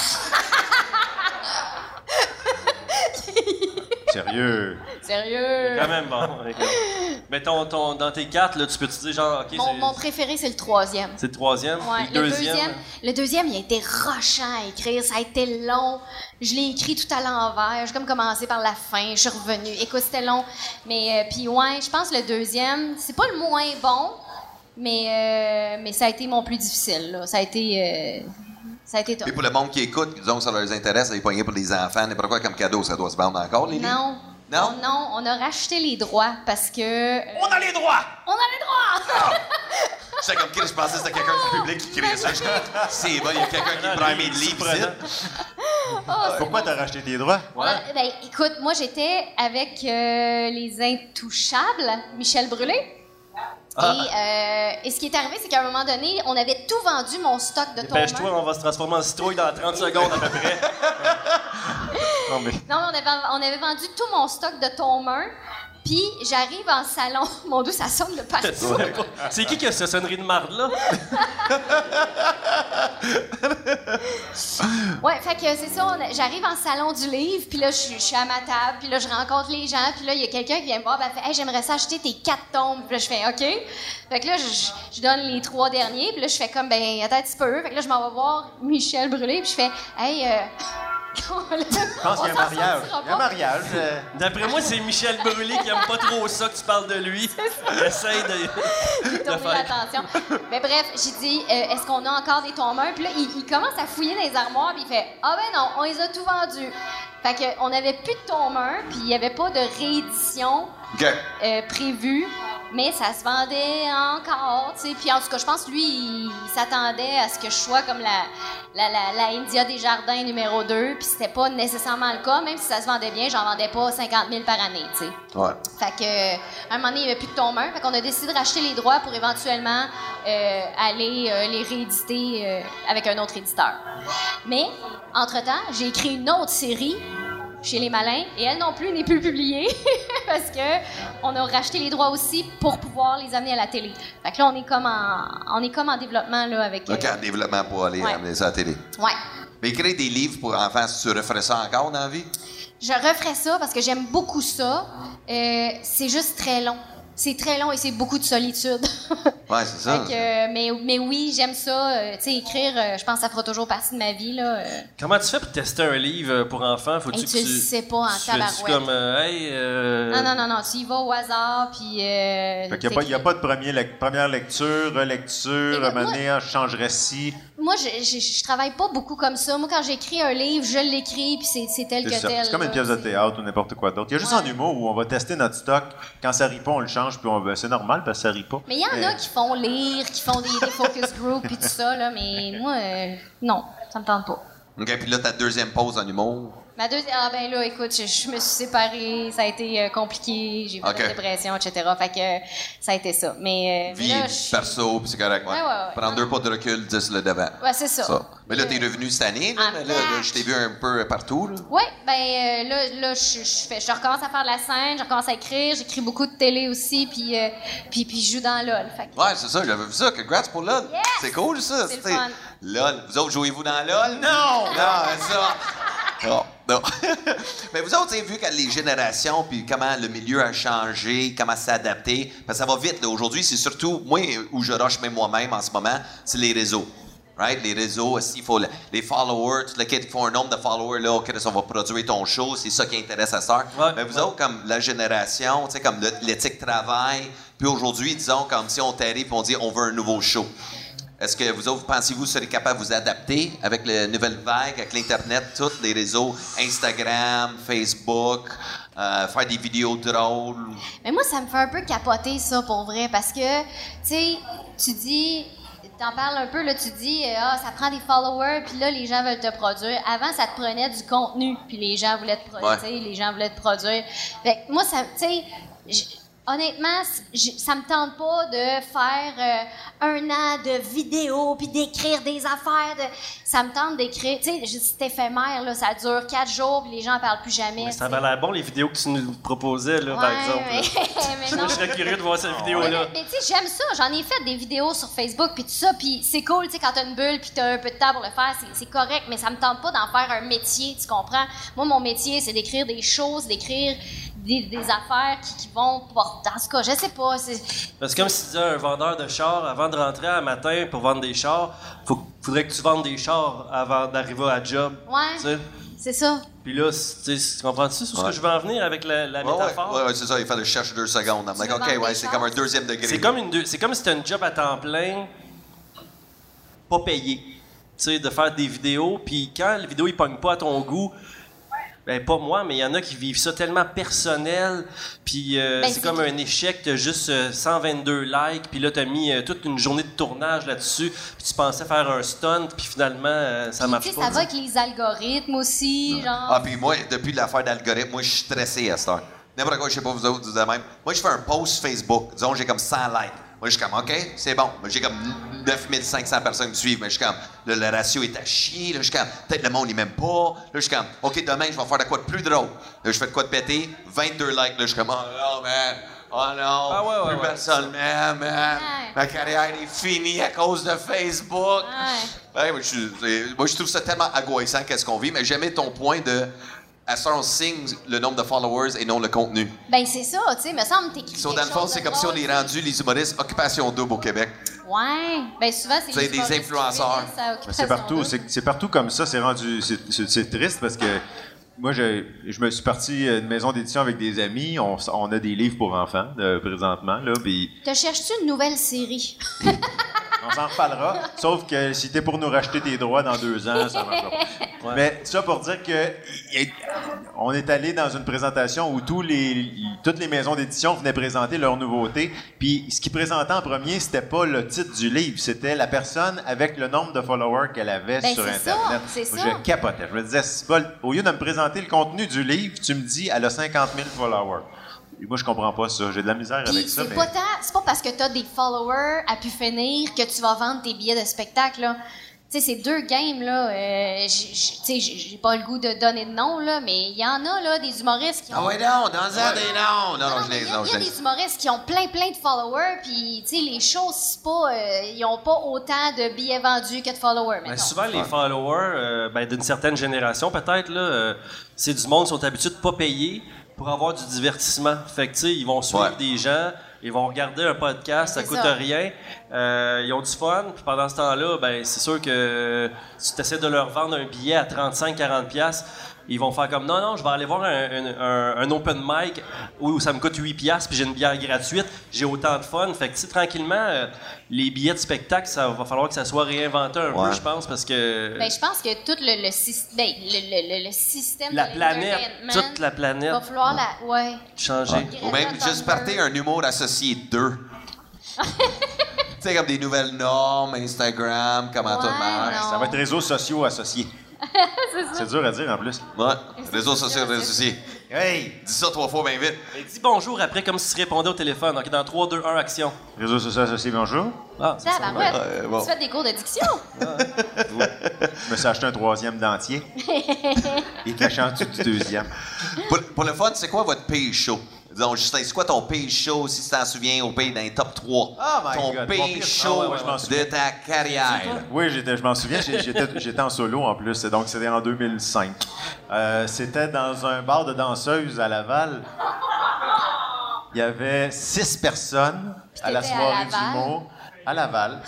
Sérieux. Sérieux? Quand même bon. Mais ton, ton, dans tes quatre, là, tu peux te dire genre, OK, Mon, préféré, c'est le troisième. c'est le troisième? Ouais, le deuxième, le deuxième, il a été rochant à écrire, ça a été long. Je l'ai écrit tout à l'envers. J'ai comme commencé par la fin, je suis revenue. Écoute, c'était long. Mais euh, puis ouais, je pense que le deuxième, c'est pas le moins bon, mais euh, mais ça a été mon plus difficile. Là. Ça a été euh, ça a été top. Et pour le monde qui écoute, disons que ça leur intéresse, ça les poigner pour les enfants, n'importe quoi comme cadeau, ça doit se vendre encore, les livres? Non. Non? On, non, on a racheté les droits parce que. euh, On a les droits! on a les droits! J'étais comme, Chris, je pensais que c'était quelqu'un du public qui criait ça. Comme, C'est bon, il y a quelqu'un qui prend mes livres ici. Pourquoi t'as racheté tes droits? Ben, écoute, moi j'étais avec euh, les Intouchables, Michel Brûlé. Ah. Et, euh, et ce qui est arrivé, c'est qu'à un moment donné, on avait tout vendu mon stock de Dépêche-toi, tourments. on va se transformer en citrouille dans 30 secondes à peu près. Non, mais. Non, on avait, on avait vendu tout mon stock de tourments. Puis j'arrive en salon. Mon Dieu, ça sonne de partout. C'est qui qui a cette sonnerie de marde là? Ouais, fait que c'est ça, j'arrive en salon du livre, puis là, je suis- je suis à ma table, puis là, je rencontre les gens, puis là, il y a quelqu'un qui vient me voir, ben, fait, hey, j'aimerais ça acheter tes quatre tombes. Puis là, je fais, OK. Fait que là, je, je donne les trois derniers, puis là, je fais comme, ben, attends un petit peu. Fait que là, je m'en vais voir Michel Brûlé, puis je fais, hey, euh, Je pense qu'il y a un mariage. Il y a un mariage. euh, D'après moi, c'est Michel Brûlé qui aime pas trop ça que tu parles de lui. Essaye de, de tourner faire. l'attention. Mais bref, j'ai dit, euh, est-ce qu'on a encore des tombeurs? Puis là, il, il commence à fouiller dans les armoires, puis il fait, ah ben non, on les a tout vendus. Fait qu'on n'avait plus de tombeurs, puis il n'y avait pas de réédition Euh, prévue, mais ça se vendait encore, tu sais. Puis en tout cas, je pense que lui, il, il s'attendait à ce que je sois comme la, la, la, la India des jardins numéro 2, puis c'était pas nécessairement le cas, même si ça se vendait bien, j'en vendais pas 50 000 par année, tu sais. Ouais. Fait que, euh, à un moment donné, il n'y avait plus de tombeurs. Fait qu'on a décidé de racheter les droits pour éventuellement euh, aller euh, les rééditer avec un autre éditeur. Mais, entre-temps, j'ai écrit une autre série chez Les Malins et elle non plus n'est plus publiée parce que on a racheté les droits aussi pour pouvoir les amener à la télé. Fait que là, on est comme en, on est comme en développement là, avec... euh, OK, en développement pour aller Ouais. amener ça à la télé. ouais. Mais écrire des livres pour enfants, tu referais ça encore dans la vie? Je referais ça parce que j'aime beaucoup ça. Euh, c'est juste très long. C'est très long et c'est beaucoup de solitude. Ouais, c'est ça. Euh, mais, mais oui, j'aime ça. Euh, tu sais, écrire, euh, je pense que ça fera toujours partie de ma vie. Là. Euh, Comment tu fais pour tester un livre pour enfants? Faut-tu Hey, que tu le tu. sais pas en tabarouette. comme, euh, hey, euh, Non, non, non, non. Tu y vas au hasard, puis. Euh, Fait qu'il n'y a, pas- il y a pas de premier première lecture, relecture, à moi- un moment donné, je changerais ci. Moi, je, je, je travaille pas beaucoup comme ça. Moi, quand j'écris un livre, je l'écris, puis c'est, c'est tel C'est que ça. tel. C'est comme une pièce de théâtre ou n'importe quoi d'autre. Il y a juste Ouais. en humour où on va tester notre stock. Quand ça rit pas, on le change, puis on c'est normal parce que ça rit pas. Mais il y en a qui font lire, qui font des, des focus groups, puis tout ça, là. Mais moi, euh, non, ça me tente pas. OK, puis là, ta deuxième pause en humour. Ma deuxième. Ah, ben là, écoute, je, je me suis séparée, ça a été euh, compliqué, j'ai eu Ok. une dépression, etc. Fait que euh, ça a été ça. Mais, euh, mais Vie, là, je- perso, puis c'est correct. Ouais. Ouais, ouais, ouais. Prendre deux pas de recul, 10 le devant. Ouais, c'est ça. Ça. Mais là, t'es Euh, revenu cette année, là, là, là, je t'ai vu un peu partout. Là. Oui, ben là, là je, je fais, je recommence à faire de la scène, je recommence à écrire, j'écris beaucoup de télé aussi, puis, euh, puis, puis je joue dans LOL. Fait que- Ouais, c'est ça, j'avais vu ça. Congrats pour LOL. Yes! C'est cool, ça. C'est le fun. LOL. Vous autres, jouez-vous dans LOL? Non! Non, ça. Non, non. Mais vous autres, avez vu que les générations, puis comment le milieu a changé, comment s'adapter. Parce que ça va vite. Aujourd'hui, c'est surtout, moi, où je rush même moi-même en ce moment, c'est les réseaux. Right? Les réseaux aussi, il faut le- les followers, tout le kit, il faut un nombre de followers, là, OK, ça va produire ton show, c'est ça qui intéresse à ça. Ouais, Mais vous ouais. autres, comme la génération, tu sais, comme l'éthique travail, puis aujourd'hui, disons, comme si on t'arrive et on dit on veut un nouveau show. Est-ce que vous autres, pensez-vous, serez capable de vous adapter avec la nouvelle vague, avec l'Internet, tous les réseaux, Instagram, Facebook, euh, faire des vidéos drôles? Mais moi, ça me fait un peu capoter, ça, pour vrai, parce que, tu sais, tu dis, t'en parles un peu, là, tu dis, euh, ah, ça prend des followers, puis là, les gens veulent te produire. Avant, ça te prenait du contenu, puis les gens voulaient te produire, Ouais. les gens voulaient te produire. Fait que moi, ça, tu sais, honnêtement, ça me tente pas de faire euh, un an de vidéos, puis d'écrire des affaires. De... Ça me tente d'écrire, tu sais, c'est éphémère, là, ça dure quatre jours, puis les gens en parlent plus jamais. Mais ça avait l'air bon, les vidéos que tu nous proposais, là, par exemple. mais- non. je serais curieux de voir cette vidéo-là. mais tu sais, j'aime ça. J'en ai fait des vidéos sur Facebook puis tout ça. Puis c'est cool, tu sais, quand t'as une bulle puis t'as un peu de temps pour le faire, c'est- c'est correct. Mais ça me tente pas d'en faire un métier, tu comprends? Moi, mon métier, c'est d'écrire des choses, d'écrire des, des affaires qui, qui vont porter. En tout cas, je sais pas. c'est- C'est comme si tu disais à un vendeur de chars, avant de rentrer un matin pour vendre des chars, faut, faudrait que tu vendes des chars avant d'arriver à la job. Ouais. Tu sais? C'est ça. Puis là, tu tu comprends-tu sur ce Ouais. que je veux en venir avec la, la Ouais, métaphore? ouais, ouais, c'est ça, il fallait que je cherche deux secondes. I'm Tu like, veux OK, ouais, c'est comme un deuxième degré. C'est comme, une deux- c'est comme si c'était un job à temps plein, pas payé. Tu sais, de faire des vidéos, puis quand les vidéos ne pognent pas à ton goût, ben pas moi, mais il y en a qui vivent ça tellement personnel, puis euh, Ben, c'est comme un échec, t'as juste euh, 122 likes, puis là t'as mis euh, toute une journée de tournage là-dessus, puis tu pensais faire un stunt, puis finalement euh, ça marche tu sais, pas. ça va avec les algorithmes aussi, genre. Ah, puis moi, depuis l'affaire d'algorithme, moi, je suis stressé à cette heure. N'importe quoi, je sais pas vous autres, vous de même. Moi, je fais un post Facebook. Disons, j'ai comme 100 likes. Moi, je suis comme, OK, c'est bon. Moi, J'ai comme 9500 personnes qui me suivent, mais je suis comme, là, le ratio est à chier. Là, je suis comme, peut-être le monde, il m'aime pas. Là, je suis comme, OK, demain, je vais faire de quoi de plus drôle? Là, je fais de quoi de péter? 22 likes. Là, je suis comme, oh non, man. Oh non. Ah ouais, ouais, plus ouais. personne m'aime, man. Ma carrière est finie à cause de Facebook. Ouais. Ouais, moi, je, moi, je trouve ça tellement angoissant qu'est-ce qu'on vit, mais j'aimais ton point de. À ça, on signe le nombre de followers et non le contenu. Ben, c'est ça, tu sais, me semble t'écris. So, dans le fond, c'est comme si on est rendu les humoristes occupation double au Québec. Ouais. Ben souvent, c'est C'est les des influenceurs. C'est partout, c'est partout comme ça. C'est rendu, c'est- triste parce que moi, je, je me suis parti d'une maison d'édition avec des amis. On, on a des livres pour enfants euh, présentement, là, puis Te cherches-tu une nouvelle série? On s'en reparlera. Sauf que si t'es pour nous racheter tes droits dans deux ans, ça marchera pas. Mais ça pour dire que on est allé dans une présentation où tous les, toutes les maisons d'édition venaient présenter leurs nouveautés. Puis ce qu'ils présentaient en premier, c'était pas le titre du livre, c'était la personne avec le nombre de followers qu'elle avait Ben, sur c'est ça, Internet. c'est Moi, ça. Je capotais. Je me disais, pas au lieu de me présenter le contenu du livre, tu me dis, elle a 50 000 followers. Et moi, je comprends pas ça. J'ai de la misère Puis avec ça. c'est mais- pas tant- c'est pas parce que t'as des followers à pu finir que tu vas vendre tes billets de spectacle, là. Tu sais, ces deux games, là, euh, tu sais, j'ai pas le goût de donner de nom, là, mais il y en a, là, des humoristes qui ont... Ah ouais, non, dans un des noms. Non, non, je mais les il y a, des humoristes qui ont plein, plein de followers, puis, tu sais, les shows, c'est pas... euh, ils ont pas autant de billets vendus que de followers, Ben, souvent, les followers euh, ben, d'une certaine génération, peut-être, là, euh, c'est du monde qui sont habitués de pas payer pour avoir du divertissement. Fait que, tu sais, ils vont suivre Ouais. des gens, ils vont regarder un podcast, ça coûte ça. rien. Euh, ils ont du fun, puis pendant ce temps-là, ben, c'est sûr que si tu essaies de leur vendre un billet à 35-40$, piastres, ils vont faire comme non, non, je vais aller voir un, un- un- un open mic où ça me coûte 8$, piastres, puis j'ai une bière gratuite, j'ai autant de fun. Fait que, tu sais, tranquillement, euh, les billets de spectacle, ça va falloir que ça soit réinventé un Ouais. peu, je pense, parce que. Ben, je pense que tout le, le, ben, le, le- le- le système La de planète, toute la planète va falloir la... Ouais. changer. Ou même juste partir un humour associé d'eux. tu sais, comme des nouvelles normes, Instagram, comment tout marche. non. Ça va être réseaux sociaux associés. c'est dur à dire en plus. Ouais, réseaux sociaux associés. Hey! Dis ça trois fois bien vite. Et dis bonjour après comme si tu répondais au téléphone. OK, dans 3, 2, 1, action. Réseaux sociaux associés, bonjour. Ah, c'est ça. Tabarouette, Ouais, bon. tu fais des cours de diction? Je me suis acheté un troisième dentier. Il est caché en dessous du deuxième. Pour, pour le fun, c'est quoi votre pays chaud? Disons, Justin, c'est quoi ton pays chaud, si tu t'en souviens, au pays dans les top 3? Oh my ton God, mon pays pire- Ah ouais, ouais, je m'en de souviens. ta carrière. Oui, j'étais- je m'en souviens, j'étais j'étais en solo en plus, donc c'était en 2005. Euh, c'était dans un bar de danseuses à Laval. Il y avait six personnes à la à soirée Laval? À Laval.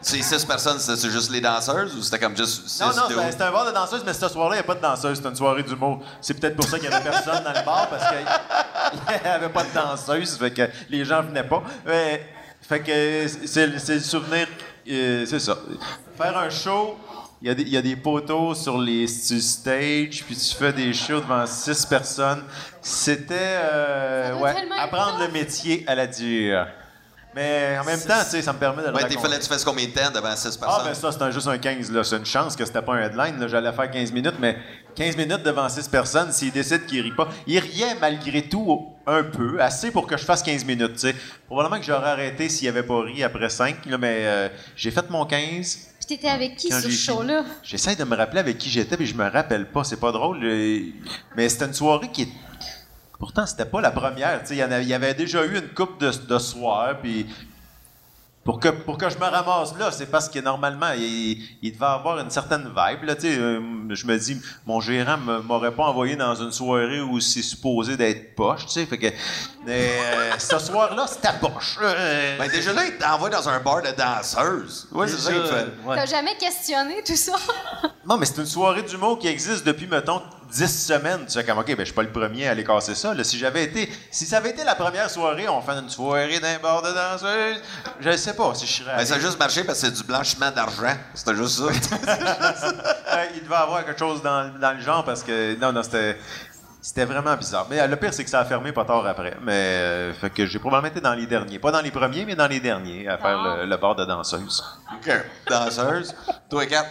Ces six personnes, c'était juste les danseuses ou c'était comme juste six Non, non, dudes? c'était c'était un bar de danseuses, mais cette soirée-là, il n'y a pas de danseuses, c'était une soirée d'humour. C'est peut-être pour ça qu'il n'y avait personne dans le bar, parce qu'il n'y avait pas de danseuses, fait que les gens venaient pas. Mais, fait que c'est c'est le souvenir, euh, c'est ça. Faire un show, il y, a des- il y a des poteaux sur les sur stage, puis tu fais des shows devant six personnes. C'était, euh, ouais, apprendre le métier à la dure. Mais en même temps, tu sais, ça me permet de le Ouais, il fallait que tu fasses combien de temps devant six Ah, personnes? ben ça, c'est un- juste un 15, là. C'est une chance que c'était pas un headline, là. J'allais faire 15 minutes, mais 15 minutes devant 6 personnes, s'il décide qu'il rit pas. Il riait malgré tout un peu, assez pour que je fasse 15 minutes, tu sais. Probablement que j'aurais arrêté s'il avait pas ri après 5, là, mais euh, j'ai fait mon 15. Puis t'étais avec qui Quand sur ce show-là? J'essaie de me rappeler avec qui j'étais, puis je me rappelle pas. C'est pas drôle. euh, Mais c'était une soirée qui est. Pourtant, c'était pas la première. tu sais, Il y, avait déjà eu une coupe de, de soir, puis. Pour que, pour que je me ramasse là, c'est parce que normalement, il, il devait avoir une certaine vibe. Là, tu sais, euh, je me dis, mon gérant me- m'aurait pas envoyé dans une soirée où c'est supposé d'être poche. tu sais, Fait que, mais, euh, ce soir-là, c'était poche. Euh, Ben déjà là, il t'envoie dans un bar de danseuses. Ouais, c'est ça. Ouais. T'as jamais questionné tout ça? Non, mais c'est une soirée d'humour qui existe depuis, mettons, 10 semaines. Tu sais, comme, OK, ben, je suis pas le premier à aller casser ça. Là. Si j'avais été, si ça avait été la première soirée, on fait une soirée d'un bar de danseuses, je ne sais pas si je serais Ben, ça a juste marché parce que c'est du blanchiment d'argent. C'était juste ça. Euh, il devait avoir quelque chose dans, dans le genre parce que, non, non, c'était... C'était vraiment bizarre. Mais euh, le pire, c'est que ça a fermé pas tard après. Mais, euh, fait que j'ai probablement été dans les derniers. Pas dans les premiers, mais dans les derniers à faire le, le bar de danseuses. OK. Danseuse. Toi, Kat?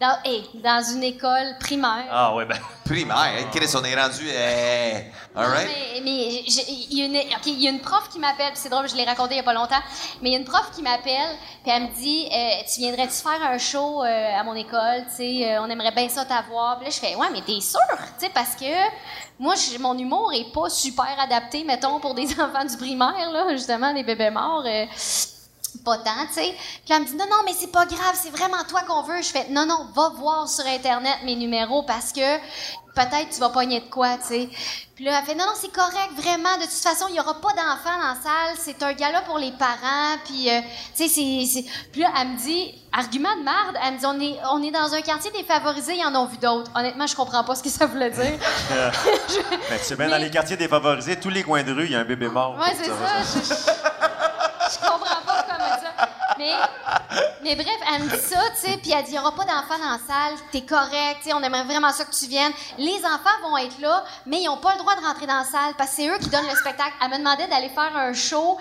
Dans, hey, dans une école primaire. Ah, ouais, ben. Primaire. Hey, Chris, on est rendu. Euh, all right? Mais, mais j'ai- il y, a une- ok, il y a une prof qui m'appelle, puis c'est drôle, je l'ai raconté il y a pas longtemps, mais il y a une prof qui m'appelle, puis elle me dit euh, Tu viendrais-tu faire un show euh, à mon école Tu sais, euh, on aimerait bien ça t'avoir. Puis là, je fais Ouais, mais t'es sûr Tu sais, parce que moi, mon humour est pas super adapté, mettons, pour des enfants du primaire, là, justement, des bébés morts. euh. Pas tu sais. Puis elle me dit non, non, mais c'est pas grave, c'est vraiment toi qu'on veut. Je fais non, non, va voir sur Internet mes numéros parce que peut-être tu vas pogner de quoi, tu sais. Puis là, elle fait non, non, c'est correct, vraiment. De toute façon, il y aura pas d'enfants dans la salle. C'est un gala pour les parents. Puis, euh, tu sais, c'est. Puis là, elle me dit, argument de merde, elle me dit on est, on est dans un quartier défavorisé, ils en ont vu d'autres. Honnêtement, je comprends pas ce que ça voulait dire. Ben, tu sais bien, dans Mais- les quartiers défavorisés, tous les coins de rue, il y a un bébé mort. Ouais, c'est ça. Je, je, je comprends pas comment ça. Mais, mais bref, elle me dit ça, tu sais, puis elle dit, il n'y aura pas d'enfants dans la salle, t'es correct, tu sais, on aimerait vraiment ça que tu viennes. Les enfants vont être là, mais ils n'ont pas le droit de rentrer dans la salle parce que c'est eux qui donnent le spectacle. Elle me demandait d'aller faire un show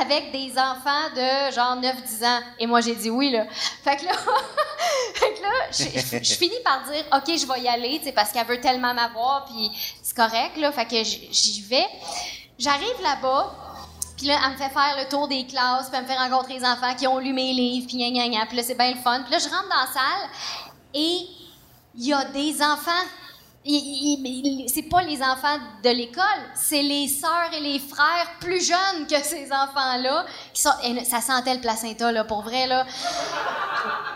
avec des enfants de genre 9-10 ans. Et moi, j'ai dit oui, là. Fait que là, fait que là je, je- finis par dire, OK, je vais y aller, tu sais, parce qu'elle veut tellement m'avoir, puis c'est correct, là. Fait que j'y vais. J'arrive là-bas, puis là, elle me fait faire le tour des classes, puis elle me fait rencontrer les enfants qui ont lu mes livres, puis gna gna gna. Puis là, c'est bien le fun. Puis là, je rentre dans la salle et il y a des enfants. C'est pas les enfants de l'école, c'est les sœurs et les frères plus jeunes que ces enfants-là. qui sont- Ça sentait le placenta, là, pour vrai, là.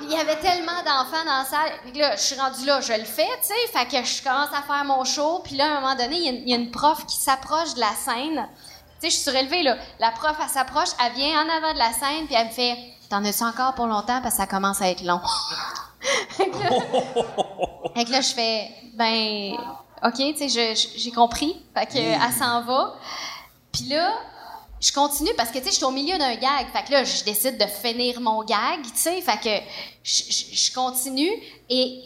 Il y avait tellement d'enfants dans la salle. Que là, je suis rendue là, je le fais, tu sais. Fait que je commence à faire mon show. Puis là, à un moment donné, il y y, a une prof qui s'approche de la scène. Tu sais, je suis surélevée, là. La prof, elle s'approche, elle vient en avant de la scène, puis elle me fait T'en as-tu encore pour longtemps? Parce que ça commence à être long? fait, que là, je fais Ben, OK, tu sais, j'ai compris. Fait que, elle s'en va. Puis là, je continue parce que, tu sais, je suis au milieu d'un gag. Fait que là, je décide de finir mon gag, tu sais. Fait que je, continue et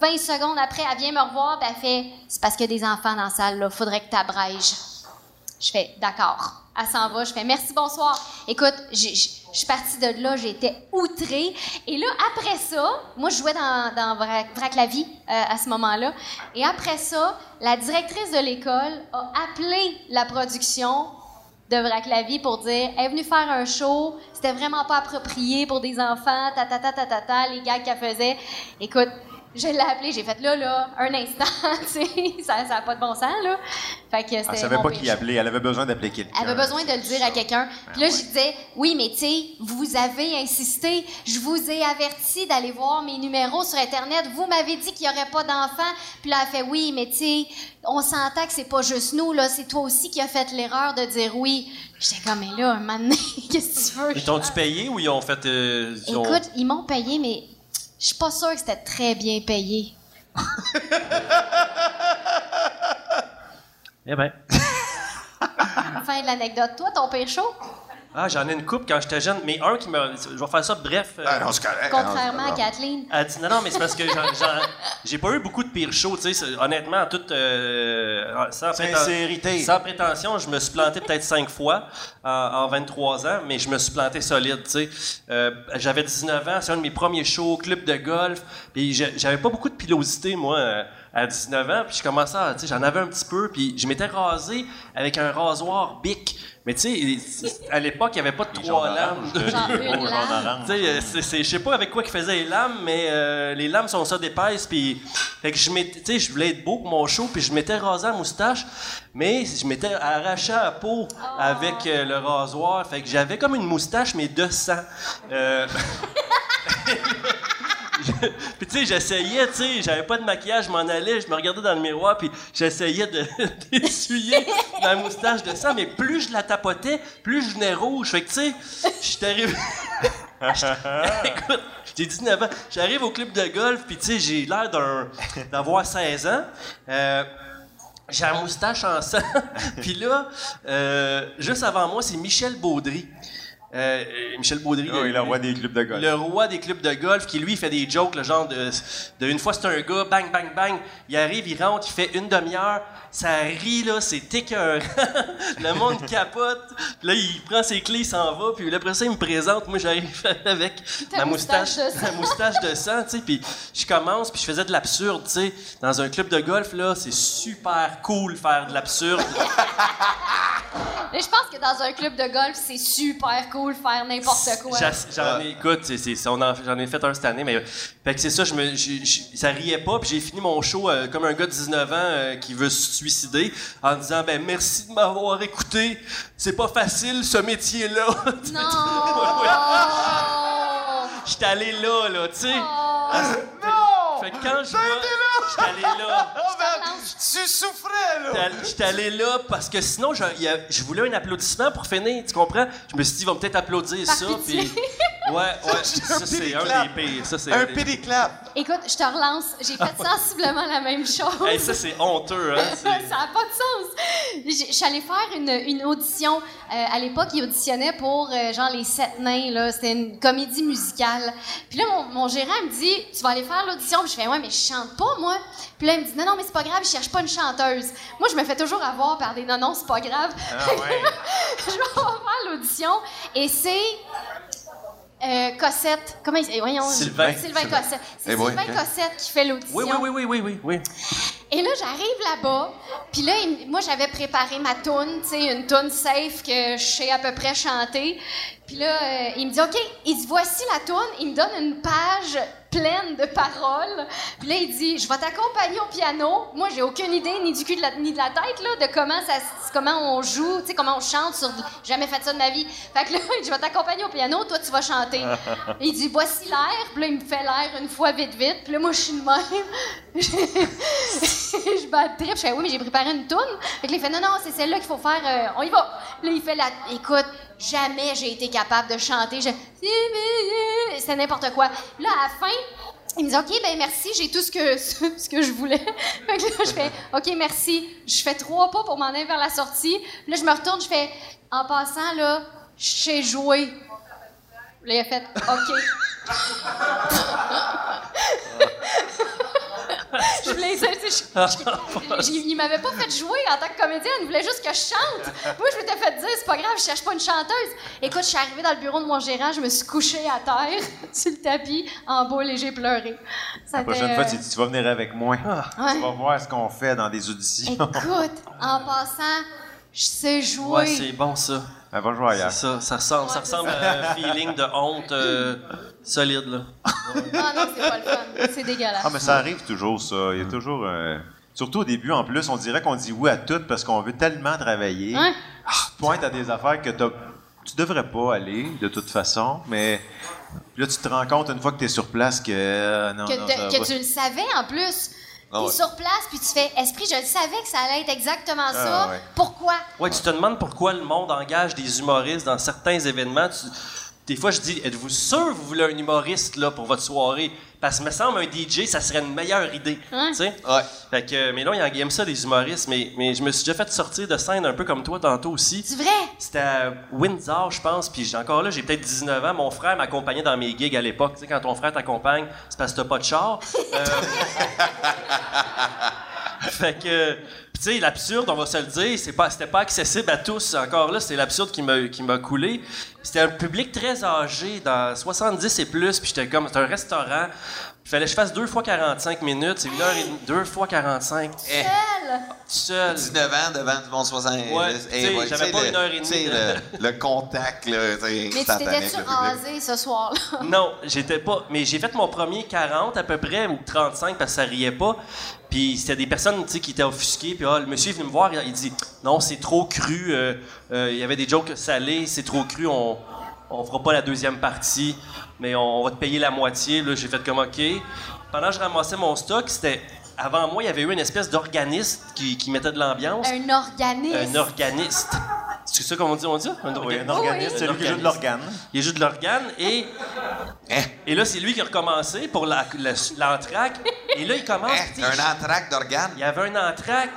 20 secondes après, elle vient me revoir puis elle fait C'est parce qu'il y a des enfants dans la salle, là. Faudrait que tu abrèges. Je fais D'accord. Elle s'en va. Je fais Merci, bonsoir. Écoute, je suis partie de là, j'étais outrée. Et là, après ça, moi, je jouais dans, dans euh, à ce moment-là. Et après ça, la directrice de l'école a appelé la production de Vrac pour dire elle est venue faire un show, c'était vraiment pas approprié pour des enfants, ta ta ta ta ta, ta les gars qu'elle faisait. Écoute, je l'ai appelé, j'ai fait là là, un instant, tu sais, ça ça a pas de bon sens là. Fait que c'était Elle savait pas qui appeler. Elle avait besoin d'appeler quelqu'un. Elle avait besoin de le dire à quelqu'un. Puis là, je disais, oui, mais tu sais, vous avez insisté, je vous ai averti d'aller voir mes numéros sur Internet. Vous m'avez dit qu'il n'y aurait pas d'enfants. Puis là, elle fait, oui, mais tu sais, on s'entend que c'est pas juste nous, là, c'est toi aussi qui as fait l'erreur de dire oui. J'étais comme, mais là, un moment qu'est-ce que tu veux? Ils t'ont-tu payé ou ils ont fait. euh, ils ont- Écoute, ils m'ont payé, mais je suis pas sûre que c'était très bien payé. Eh ben. Fin de l'anecdote. Toi, ton pire show? Ah, j'en ai une coupe quand j'étais jeune, mais un qui m'a. Je vais faire ça bref. euh, Ah non, c'est correct. Contrairement Ah, à Kathleen. Elle dit non, non, mais c'est parce que j'en- j'en- j'ai pas eu beaucoup de pires shows, tu sais. Honnêtement, toute. euh, sans, préten- Sincérité. sans prétention, je me suis planté peut-être cinq fois en, en 23 ans, mais je me suis planté solide, tu sais. Euh, J'avais 19 ans, c'est un de mes premiers shows, club de golf, puis j'avais pas beaucoup de pilosité, moi. À 19 ans, puis je commençais à, tu sais, j'en avais un petit peu, puis je m'étais rasé avec un rasoir Bic. Mais tu sais, à l'époque, il n'y avait pas de Les trois lames. Tu sais, je sais pas avec quoi ils faisaient les lames, mais euh, les lames sont ça d'épaisse, puis fait que je m'étais, tu sais, je voulais être beau pour mon show, puis je m'étais rasé la moustache, mais je m'étais arraché la peau avec euh, le rasoir, fait que j'avais comme une moustache mais de sang. Euh, Puis tu sais, j'essayais, tu sais, j'avais pas de maquillage, je m'en allais, je me regardais dans le miroir, puis j'essayais de d'essuyer ma moustache de sang, mais plus je la tapotais, plus je venais rouge. Fait que tu sais, j'étais arrivé. Écoute, j'ai 19 ans. J'arrive au club de golf, puis tu sais, j'ai l'air d'avoir 16 ans. Euh, j'ai la moustache en sang. puis là, euh, juste avant moi, c'est Michel Baudry. Euh, Michel Baudry. Il est le roi des clubs de golf. le roi des clubs de golf qui lui fait des jokes le genre de, de une fois c'est un gars bang bang bang. Il arrive il rentre il fait une demi-heure. Ça rit là c'est écœurant. Le monde capote. Puis là il prend ses clés il s'en va. Puis après ça il me présente. Moi j'arrive avec Ta ma moustache moustache de sang. ma moustache de sang tu sais. Puis je commence puis je faisais de l'absurde tu sais. Dans un club de golf là c'est super cool faire de l'absurde. Mais je pense que dans un club de golf, c'est super cool faire n'importe quoi. J'en ai, écoute, c'est, c'est- c'est- on en- j'en ai fait un cette année, mais fait que c'est ça, je me, ça riait pas, puis j'ai fini mon show euh, comme un gars de 19 ans euh, qui veut se suicider en disant ben merci de m'avoir écouté, c'est pas facile ce métier-là. Non! J'étais allé là, là, tu sais. Oh. Fait que quand je vais- j'étais allé là. Tu souffrais, là! J'étais allé- là parce que sinon, je, je voulais un applaudissement pour finir, tu comprends? Je me suis dit, ils vont peut-être applaudir Par ça, pitié. puis... Ouais, ouais, ça c'est un des pires. Ça, c'est Un des- pity clap! Écoute, je te relance. J'ai fait sensiblement la même chose. Hey, ça, c'est honteux, hein? ça n'a pas de sens. Je suis allée faire une, une audition. Euh, à l'époque, ils auditionnaient pour euh, genre les sept nains. là. C'était une comédie musicale. Puis là, mon, mon gérant me dit Tu vas aller faire l'audition. Puis je fais Ouais, mais je chante pas, moi. Puis là, il me dit Non, non, mais c'est pas grave, je cherche pas une chanteuse. Moi, je me fais toujours avoir par des non, non, c'est pas grave. Ah ouais. je vais faire l'audition. Et c'est. euh, Cossette. Comment il Voyons. Sylvain. Sylvain Cossette. C'est Eh Sylvain. Cossette qui fait l'audition. Oui, oui, oui, oui, oui, oui, oui. Et là, j'arrive là-bas, puis là, il- moi, j'avais préparé ma toune, tu sais, une toune safe que je sais à peu près chanter. Puis là, euh, il me dit, OK, il dit, voici la toune. Il me donne une page pleine de paroles. Puis là, il dit, je vais t'accompagner au piano. Moi, j'ai aucune idée, ni du cul de la, ni de la tête, là, de comment ça, comment on joue, tu sais, comment on chante sur... Jamais fait ça de ma vie. Fait que là, il dit, je vais t'accompagner au piano, toi, tu vas chanter. Il dit, voici l'air. Puis là, il me fait l'air une fois vite, vite. Puis là, moi, je suis de même. je bats trip. Je fais, oui, mais j'ai préparé une toune. Fait que là, il fait, non, non, c'est celle-là qu'il faut faire. euh, on y va. Là, il fait la. Écoute, jamais j'ai été capable de chanter. Je... C'était n'importe quoi. Là, à la fin, il me dit, OK, ben merci, j'ai tout ce que, ce que je voulais. Fait là, je fais, OK, merci. Je fais trois pas pour m'en aller vers la sortie. Là, je me retourne, je fais, en passant, là, je sais jouer. Là, il a fait, OK. je voulais il m'avait pas fait jouer en tant que comédienne, il voulait juste que je chante. Moi, je m'étais fait dire, c'est pas grave, je cherche pas une chanteuse. Écoute, je suis arrivée dans le bureau de mon gérant, je me suis couchée à terre, sur le tapis, en boule, et j'ai pleuré. Ça La prochaine fois, tu, tu vas venir avec moi. ouais. Tu vas voir ce qu'on fait dans des auditions. Écoute, en passant, je sais jouer. Ouais, c'est bon, ça. Elle va jouer ailleurs. C'est ça. Ça ressemble, ça Ouais, ressemble à un feeling de honte euh, solide, là. Ah non, c'est pas le fun. C'est dégueulasse. Ah, mais ça arrive toujours, ça. Il y a toujours. euh, Surtout au début, en plus, on dirait qu'on dit oui à tout parce qu'on veut tellement travailler. Ouais. Ah, tu pointes à des affaires que t'as- tu devrais pas aller, de toute façon, mais là, tu te rends compte une fois que tu es sur place que. euh, non, que, non, ça que va. tu le savais en plus. Ah T'es ouais. sur place, puis tu fais Esprit, je le savais que ça allait être exactement ça. Ah ouais. Pourquoi? Ouais, tu te demandes pourquoi le monde engage des humoristes dans certains événements. Tu- Des fois, je dis, êtes-vous sûr que vous voulez un humoriste là, pour votre soirée? Parce que me semble un DJ, ça serait une meilleure idée. Tu sais? Ouais. Fait que, mais là, il aime ça, des humoristes. Mais, mais je me suis déjà fait sortir de scène un peu comme toi tantôt aussi. C'est vrai? C'était à Windsor, je pense. Puis j'ai- encore là, j'ai peut-être 19 ans. Mon frère m'accompagnait dans mes gigs à l'époque. Tu sais, quand ton frère t'accompagne, c'est parce que t'as pas de char. Euh, fait que, tu sais, l'absurde, on va se le dire, c'est pas, c'était pas accessible à tous. Encore là, c'est l'absurde qui m'a, qui m'a coulé. C'était un public très âgé, dans 70 et plus. Puis j'étais comme, c'était un restaurant. Il fallait que je fasse deux fois 45 minutes. C'est une heure et demie, deux fois 45. Tout Eh, Seul? seul. 19 ans devant du monde 60. Ouais, tu sais, j'avais pas une heure et demie Tu sais, de- le, le contact, là, tu sais, Mais tu t'étais-tu le rasé ce soir-là? Non, j'étais pas. Mais j'ai fait mon premier 40 à peu près, ou 35 parce que ça riait pas. Puis c'était des personnes qui étaient offusquées. Puis ah, le monsieur est venu me voir, il dit Non, c'est trop cru. euh, euh, Il y avait des jokes salés, c'est trop cru, on, on fera pas la deuxième partie, mais on va te payer la moitié. Là, j'ai fait comme OK. Pendant que je ramassais mon stock, c'était. Avant moi, il y avait eu une espèce d'organiste qui, qui mettait de l'ambiance. Un organisme. Un organiste. C'est ça qu'on dit, on dit? Un Oui, un organiste. organiste, celui qui joue de l'organe. Il joue de l'organe et. Hein? Et là, c'est lui qui a recommencé pour l'entraque. Et là, il commence. Hein? Un entraque d'organes? Il y avait un entraque.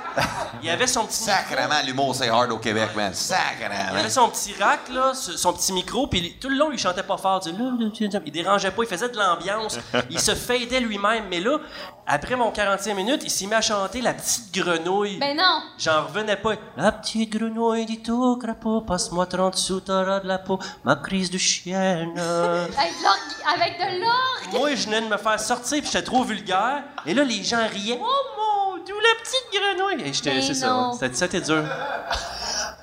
Il y avait son petit. Sacrement, l'humour, c'est hard au Québec, man. Il Sacrement. avait son petit rack, là, son petit micro, puis tout le long, il chantait pas fort. Il dérangeait pas, il faisait de l'ambiance. Il se fadait lui-même. Mais là, après mon 45 minutes, il s'est mis à chanter La petite grenouille. Ben non. J'en revenais pas. La petite grenouille dit tout crapaud, passe-moi 30 sous, t'auras de la peau, ma crise de chienne. Avec, de l'orgue- avec de l'orgue. Moi, je venais de me faire sortir, puis j'étais trop vulgaire. Et là, les gens riaient. Oh mon Dieu, la petite grenouille! Et j'étais, Mais c'est ça. C'était, c'était dur.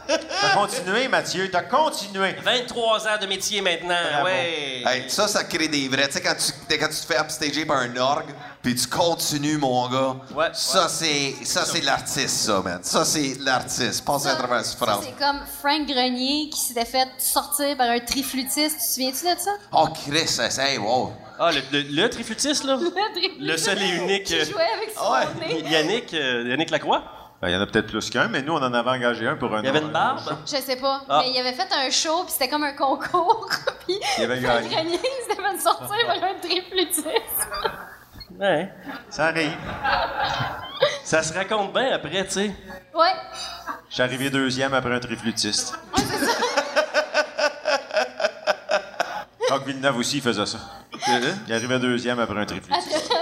T'as continué, Mathieu, t'as continué. 23 ans de métier maintenant. Bravo. Ouais. Hey, ça, ça crée des vrais. Tu sais, quand tu, quand tu te fais upstager par un orgue, puis tu continues, mon gars. Ouais, Ça, ouais. c'est ça, c'est l'artiste, ça, man. Ça, c'est l'artiste. Passez à travers cette Ça, phrase. c'est comme Frank Grenier qui s'était fait sortir par un triflutiste. Tu te souviens-tu de ça? Oh, Chris, ça, c'est. Hey, wow. Ah, le, le, le triflutiste, là? Le triflutiste Le seul et unique. Qui euh, jouait avec son Ah ouais. nez. Yannick, euh, Yannick Lacroix? Ben, Il y en a peut-être plus qu'un, mais nous, on en avait engagé un pour un Il y avait une barbe? Je sais pas. Ah. Mais il avait fait un show, puis c'était comme un concours. puis Il avait Frank gagné. Grenier il s'était fait sortir par un triflutiste. Ouais. Ça arrive. Ça se raconte bien après, tu sais. Ouais. Je suis arrivé deuxième après un triflutiste. Jacques Villeneuve aussi, il faisait ça. Il arrivait deuxième après un triflutiste.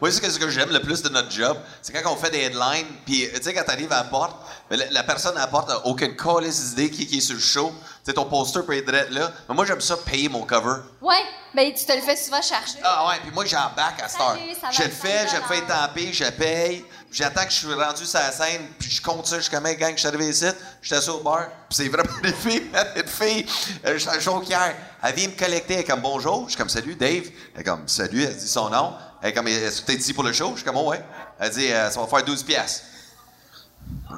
Moi, c'est ce que j'aime le plus de notre job, c'est quand on fait des headlines, puis tu sais, quand t'arrives à la porte, la, la personne à la porte n'a aucune calice d'idée qui, qui est sur le show. Tu sais, ton poster peut être là. Mais moi, j'aime ça payer mon cover. Ouais. Ben, tu te le fais souvent chercher. Ah ouais, puis moi, j'embarque à cette heure. Je le fais, je le fais 5 taper, je paye, j'attends que je suis rendu sur la scène, puis je compte ça jusqu'à même gang, je suis arrivé ici, j'étais assis au bar, puis c'est vraiment des filles, man, une fille, euh, je suis un joker, elle vient me collecter, elle est comme bonjour, je suis comme salut Dave, elle est comme salut, elle dit son nom, elle est comme est-ce que t'es ici pour le show, je suis comme oh ouais, elle dit euh, ça va faire 12 piastres.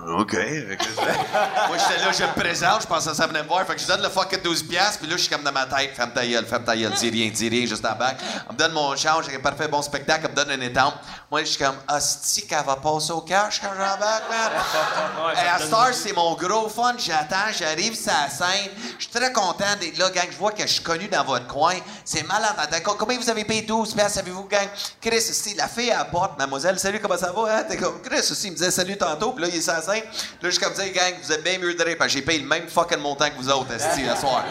OK. Moi, j'étais là, je me présente, je pensais que ça venait me voir. Fait que je donne le fucking 12 piastres, puis là, je suis comme dans ma tête, ferme ta gueule, ferme ta gueule, dis rien, dis rien, juste en bac. On me donne mon change, j'ai un parfait bon spectacle, elle me donne une étampe. Moi, je suis comme, hostie, qu'elle va passer au cash quand j'embarque, man. Et à heure, c'est mon gros fun. J'attends, j'arrive sur la scène. Je suis très content d'être là, gang. Je vois que je suis connu dans votre coin. C'est malade. Combien vous avez payé 12 piastres, savez-vous, gang? Chris, c'est la fille à la porte, mademoiselle. Salut, comment ça va? Hein? T'es comme, Chris aussi, il me disait salut tantôt. Puis là, il la scène. Là, je suis comme, dire, gang, vous êtes bien mieux de rire, parce que j'ai payé le même fucking montant que vous autres, esti, le soir.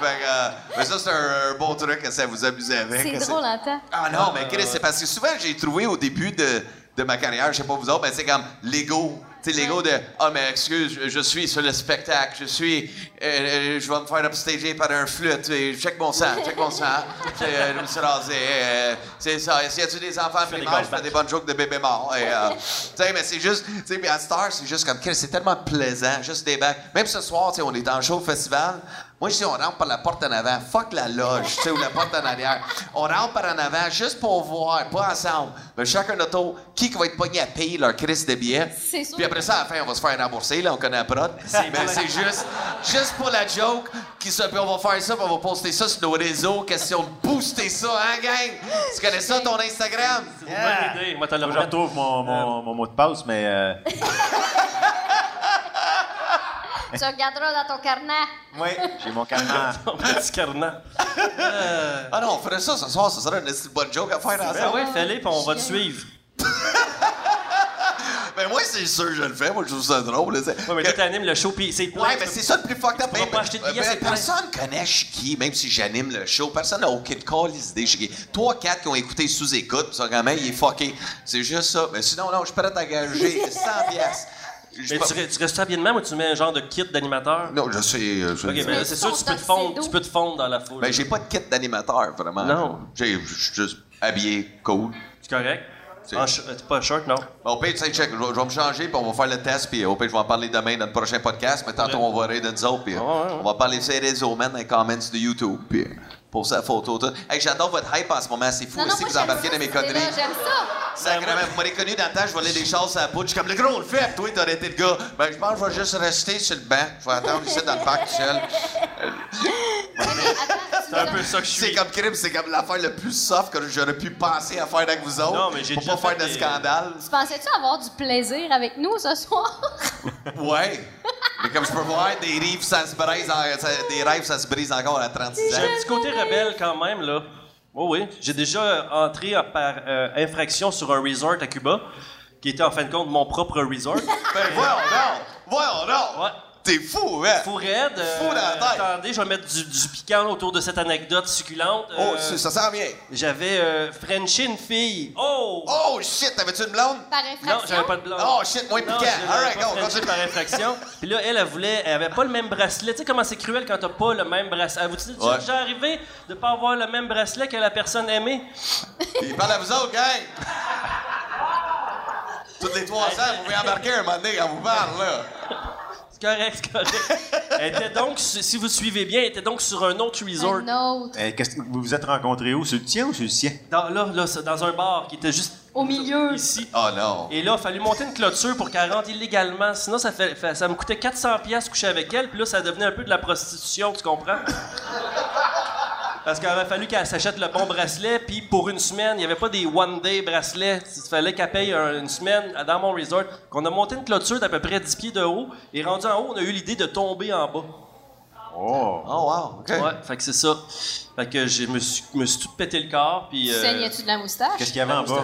fait que, euh, mais ça, c'est un, un bon truc que ça vous amusez avec. C'est drôle en temps. Ah non, mais Chris, c'est parce que souvent, j'ai trouvé au début de, de ma carrière, je sais pas vous autres, mais c'est comme l'ego. Tu sais, l'ego de Ah, mais excuse, je, suis sur le spectacle, je suis. euh, euh, je vais me faire upstager par un flûte, et check mon sang, check mon sang. Euh, je me suis rasé. euh, c'est ça. S'il y a-tu des enfants primaires, je fais des bonnes jokes de. Et, euh, tu sais, mais c'est juste. Tu sais, à Star, c'est juste comme c'est tellement plaisant, juste des bacs. Même ce soir, tu sais, on est en show au festival. Moi, je dis, on rentre par la porte en avant. Fuck la loge, tu sais, ou la porte en arrière. On rentre par en avant juste pour voir, pas ensemble. Mais chacun notre tour, qui va être pogné à payer leur crise de billets. C'est sûr. Puis après ça, à la fin, on va se faire rembourser, là, on connaît la prod. Mais c'est juste, juste pour la joke, qui se, puis on va faire ça, puis on va poster ça sur nos réseaux. Question de booster ça, hein, gang? Tu connais ça, ton Instagram? Bonne idée. Moi, je retrouve mon, mon, mon mot de passe, mais euh, Tu regarderas dans ton carnet. oui, j'ai mon carnet. Mon petit carnet. Ah non, on ferait ça ce soir, ça serait une bonne joke à faire Ben ensemble. ouais, fais-le, puis on va te suivre. Ben moi, c'est sûr que je le fais. Moi, je trouve ça drôle. Ouais, mais toi, t'animes le show, puis c'est plein. Ouais, mais c'est ça le plus fucked up. Ben, pas acheter de billets, ben, personne connaît qui, même si j'anime le show. Personne n'a aucune call idée. qui. Trois, quatre qui ont écouté sous-écoute, pis ça, quand même, il est fucké. C'est juste ça. Mais sinon, non, je suis prêt à t'engager 100 piastres. Mais pas- tu, tu restes habillé de même ou tu mets un genre de kit d'animateur? Non, je sais. je- Ok, Mais c'est sûr, tu peux, te fondre, tu peux te fondre dans la foule. Ben, j'ai pas de kit d'animateur, vraiment. Non. J'ai je suis juste habillé, cool. C'est correct? Euh, pas short, non? Bon, pire, tu sais, check, je vais me changer, puis on va faire le test, puis au pire, je vais en parler demain dans le prochain podcast, mais tantôt, on va rire de nous autres, puis on va parler sur les réseaux, man, dans les comments de YouTube, puis pour sa photo. Hey, j'adore votre hype en ce moment, c'est fou Non, aussi que vous embarquez dans mes conneries. J'aime ça. Sacrément, vous m'aurez connu dans le temps, je volais des choses à la poudre. Je suis comme le gros, on le fait, toi, t'aurais été le gars. Ben, je pense que je vais juste rester sur le banc. Je vais attendre ici dans le parc tout seul. C'est un peu ça que je C'est suis. comme crime, c'est comme l'affaire le plus soft que j'aurais pu penser à faire avec vous autres. Non, mais j'ai Pour déjà pas faire de des- scandale. Tu pensais-tu avoir du plaisir avec nous ce soir? Ouais. Mais comme je peux voir, des rêves, ça se brise, en- des rêves, ça se brise encore à 36 J'ai ans. un petit côté rebelle quand même, là. Oh oui, j'ai déjà entré par euh, infraction sur un resort à Cuba, qui était en fin de compte mon propre resort. Ben, voyons! Voyons! Ouais. T'es fou, hein? Fou raide. euh, Fou dans la tête. Attendez, je vais mettre du, du piquant autour de cette anecdote succulente. Oh, Euh, ça ça sent bien. J'avais euh, Frenché une fille. Oh! Oh, shit, t'avais-tu une blonde? Par Non, infraction? j'avais pas de blonde. Oh, shit, moins Non, piquant. All right, go, continue. par infraction. Puis là, elle, elle voulait, elle avait pas le même bracelet. Tu sais comment c'est cruel quand t'as pas le même bracelet. Vous dites, Ouais. j'ai arrivé de pas avoir le même bracelet que la personne aimée? Il parle à vous autres, gang! Toutes les 300, vous pouvez embarquer un moment donné quand vous parle, là. Correct, correct. Elle était donc, si vous suivez bien, elle était donc sur un autre resort. Un autre. Eh, qu'est-ce que- vous vous êtes rencontrés où? Sur le tien ou sur le sien? Dans, là, là, c'est dans un bar qui était juste Au milieu. ici. Oh non. Et là, il a fallu monter une clôture pour qu'elle rentre illégalement. Sinon, ça, fait, fait- ça me coûtait 400 pièces coucher avec elle. Puis là, ça devenait un peu de la prostitution, tu comprends? Parce qu'il aurait fallu qu'elle s'achète le bon bracelet. Puis pour une semaine, il n'y avait pas des one-day bracelets. Il fallait qu'elle paye un- une semaine dans mon resort. Qu'on a monté une clôture d'à peu près 10 pieds de haut. Et rendu en haut, on a eu l'idée de tomber en bas. Oh! Oh wow, OK. Ouais, fait que c'est ça. Fait que je me suis, me suis tout pété le corps. Puis. euh, Saignais-tu de la moustache? Qu'est-ce qu'il y avait en bas?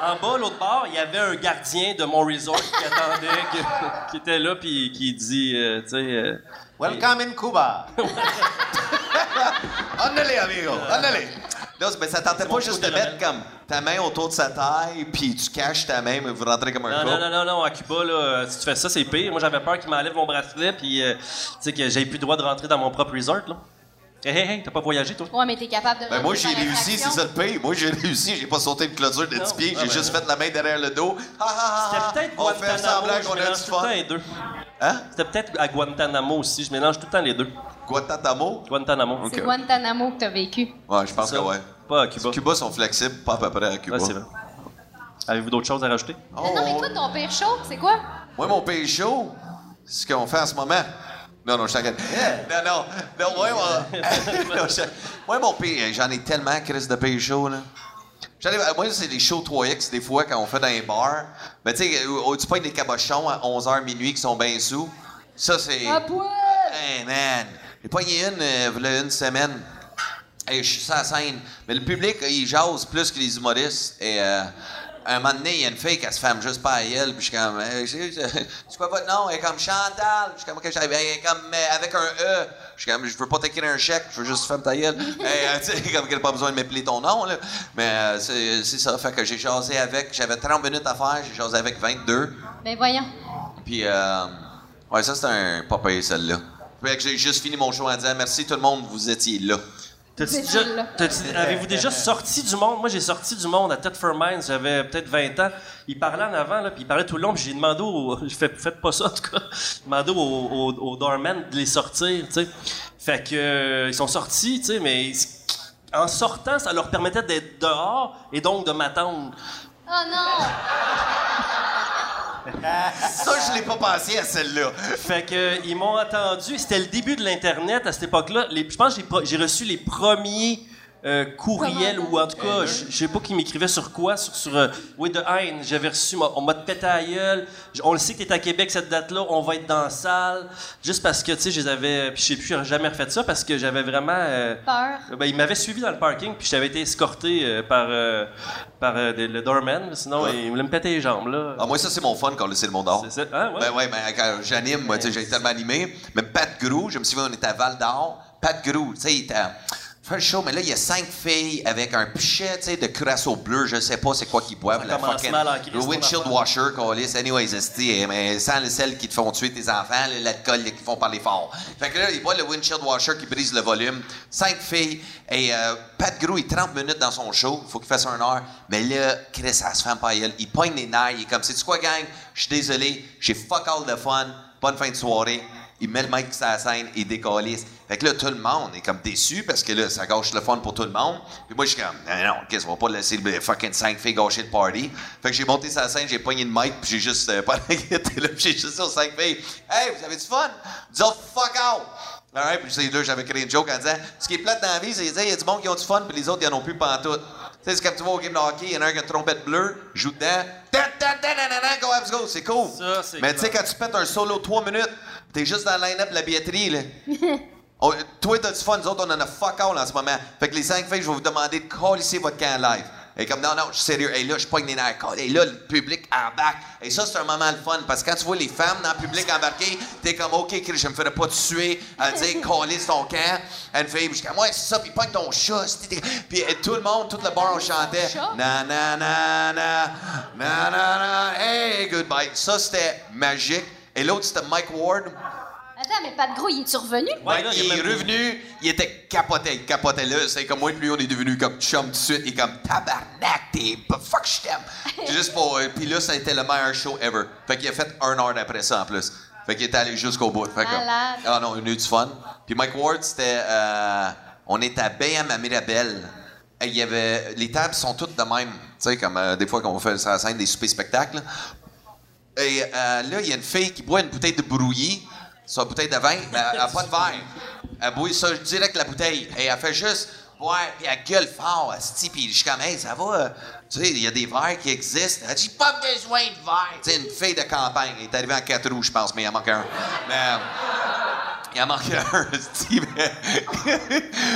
En bas, l'autre bord, il y avait un gardien de mon resort qui attendait, que- qui était là, puis qui dit, euh, tu sais, euh, Welcome in Cuba! Andale, amigo, andale. Là, mais ça tentait pas juste de mettre comme ta main autour de sa taille, puis tu caches ta main, mais vous rentrez comme un non, couple. non, non, non, non, à Cuba, là, si tu fais ça, c'est pire. Moi, j'avais peur qu'il m'enlève mon bracelet, puis, euh, tu sais, que j'avais plus le droit de rentrer dans mon propre resort, là. Hey, hey, hey, t'as pas voyagé, toi? Ouais, mais t'es capable de. Ben moi, j'ai réussi, c'est ça le pire. Moi, j'ai réussi, j'ai pas sauté une clôture de 10 Non. pieds, Ah, j'ai ben juste non. fait la main derrière le dos. Ha, ha, ha, C'était peut-être On fait semblant qu'on a du fun. Les. Hein? C'était peut-être à Guantanamo aussi, je mélange tout le temps les deux. Guantanamo? Guantanamo. C'est Guantanamo que t'as vécu. Ouais, je pense Ça. que ouais. Pas à Cuba. Cuba sont flexibles, pas à peu près à Cuba. Ouais, c'est vrai. Avez-vous d'autres choses à rajouter? Oh, non, mais toi, ton pire show, c'est quoi? Moi, mon pays chaud, c'est ce qu'on fait en ce moment. Non, non, je t'inquiète. Non, non, non, ouais, moi, non, je- moi, mon pays, j'en ai tellement, Chris, de pays chaud, là. Moi, c'est des shows 3X, des fois, quand on fait dans les bars. Mais tu sais, tu pognes des cabochons à 11h minuit qui sont bien sous. Ça, c'est. À poil! Hey, man! J'ai pogné une, euh, une semaine. Hey, je suis sur la scène. Mais le public, il jase plus que les humoristes. Et euh, un moment donné, il y a une fille qui se ferme juste pas à elle. Puis je suis comme, Hey, c'est c'est quoi votre nom? Elle est comme Chantal. Je suis comme, elle est comme, euh, avec un E. Je suis comme, je veux pas t'écrire un chèque, je veux juste fermer ta gueule. hey, euh, tu sais, comme qu'elle n'a pas besoin de m'appeler ton nom, là. Mais euh, c'est c'est ça. Fait que j'ai jasé avec, j'avais 30 minutes à faire, j'ai jasé avec 22. Ben voyons. Puis, euh, ouais, ça, c'est un pas payé, celle-là. Fait que j'ai juste fini mon show en disant merci tout le monde, vous étiez là. Avez-vous déjà sorti du monde? Moi, j'ai sorti du monde à Ted for Minds, j'avais peut-être 20 ans. Il parlait en avant, là, puis il parlait tout le long, puis j'ai demandé au... Je fais, faites pas ça, en tout cas. J'ai demandé au, au, au doorman de les sortir, tu sais. Fait que... euh, ils sont sortis, tu sais, mais... En sortant, ça leur permettait d'être dehors et donc de m'attendre. Oh non! Ça, je l'ai pas pensé à celle-là. Fait que ils m'ont attendu. C'était le début de l'internet à cette époque-là. Je pense que j'ai reçu les premiers euh, courriels ou en tout cas, je je sais pas qui m'écrivait sur quoi, sur, sur euh, oui de haine. J'avais reçu, on m'a pété à la gueule. J- On le sait que t'es à Québec cette date-là, on va être dans la salle. Juste parce que tu sais, je les avais, puis je sais plus, j'ai jamais refait ça parce que j'avais vraiment. euh, Peur. ben, il m'avait suivi dans le parking, puis j'avais été escorté euh, par, euh, par euh, des- le doorman. Sinon, Ouais. il voulait me péter les jambes, là. Ah, moi, ça, c'est mon fun quand laissé le monde dehors. C'est ça? Hein, ouais? Ben ouais, ben quand j'anime, moi, tu sais, j'ai tellement animé. Même Pat Grou, je me souviens, on était à Val d'Or. Pat Grou, tu sais, il était. Fait le show, mais là, il y a cinq filles avec un pichet, tu sais, de curaçao bleu, je sais pas c'est quoi qu'ils boivent. Ça commence mal en crise, le windshield washer, câlisse, anyways, esti, mais sans le sel qui te font tuer tes enfants, l'alcool qui font parler fort. Fait que là, il boit le windshield washer qui brise le volume. Cinq filles, et euh, Pat Grou, il est 30 minutes dans son show, il faut qu'il fasse un heure, mais là, Chris, ça se fait pas à elle. Il pogne les nerfs, il est comme, c'est quoi, gang? Je suis désolé, j'ai fuck all de fun, bonne fin de soirée. Il met le mic sur la scène, il décalisse. Fait que là, tout le monde est comme déçu parce que là, ça gâche le fun pour tout le monde. Puis moi, je suis comme, non, non, qu'est-ce qu'on va pas laisser le fucking 5 filles gâcher le party. Fait que j'ai monté sur la scène, j'ai pogné le mic, puis j'ai juste, euh, pas était là, puis j'ai juste aux 5 filles, hey, vous avez du fun? Autres, fuck out! Alright, puis c'est là, j'avais créé une joke en disant, ce qui est plate dans la vie, c'est qu'il y a du monde qui ont du fun, puis les autres, ils en ont plus pantoute. Tu sais, c'est comme tu vas au game de hockey, il y en a un qui a une trompette bleue, joue dedans, go, let's go, c'est cool. Ça, Mais tu sais, quand tu pètes un solo de 3 minutes, t'es juste dans le line-up de la billetterie, là. On- toi, t'as du fun, nous autres, on en a fuck all en ce moment. Fait que les cinq filles, je vais vous demander de coller votre camp live. Et comme, non, non, je suis sérieux. Et là, je pogne les nerfs. Et là, le public embarque. Et ça, c'est un moment le fun. Parce que quand tu vois les femmes dans le public embarquer, t'es comme, OK, Chris, je me ferais pas tuer à dire, coller ton camp. Fille, puis je comme, ouais, c'est ça, puis pogne ton chat. Puis tout le monde, tout le bar, on chantait. Na, na, na, na, na, na, na, hey, goodbye. Ça, c'était magique. Et l'autre, c'était Mike Ward. Mais Pat Gros, il est-tu revenu? Ouais, là, il il est même- revenu, il était capoté, il capotait là. C'est comme moi et lui, on est devenus comme chum tout de suite. Il est comme tabarnak, t'es pas fuck, je t'aime. Juste pour. euh, Puis là, ça a été le meilleur show ever. Fait qu'il a fait un heure après ça en plus. Fait qu'il était allé jusqu'au bout. Fait que- Malade. ah non, on a eu du fun. Puis Mike Ward, c'était. euh, on était à BM à Mirabel. Et il y avait. Les tables sont toutes de même. Tu sais, comme euh, des fois qu'on fait sur la scène des soupers spectacles. Et euh, là, il y a une fille qui boit une bouteille de brouillis, une bouteille de vin, mais elle n'a pas de verre. Elle boit ça direct la bouteille. Elle fait juste boire, puis elle gueule fort, asti, puis je suis comme, hey, ça va, euh, tu sais, il y a des verres qui existent. Elle dit, pas besoin de verre. Tu sais, une fille de campagne, elle est arrivée en quatre roues, je pense, mais il en manque un. Mais. Il en manque un,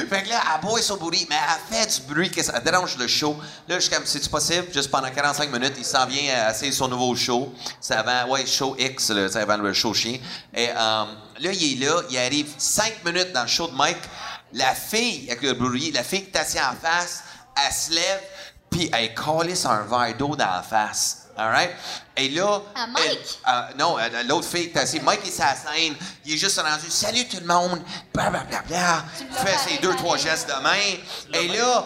fait que là, elle boit son bruit, mais elle fait du bruit, que ça dérange le show. Là, je suis comme, c'est-tu possible? Juste pendant 45 minutes, il s'en vient à essayer son nouveau show. C'est avant, ouais, show X, là, avant le show chien. Et euh, là, il est là, il arrive 5 minutes dans le show de Mike. La fille, avec le bruit, la fille qui est assise en face, elle se lève, puis elle calisse un verre d'eau dans la face. All right? Et là. À Mike? elle- euh, non, euh, l'autre fille est assise. Mike est sa scène. Il est juste rendu. Salut tout le monde. L'as fait ses deux, trois gestes de main. Et là,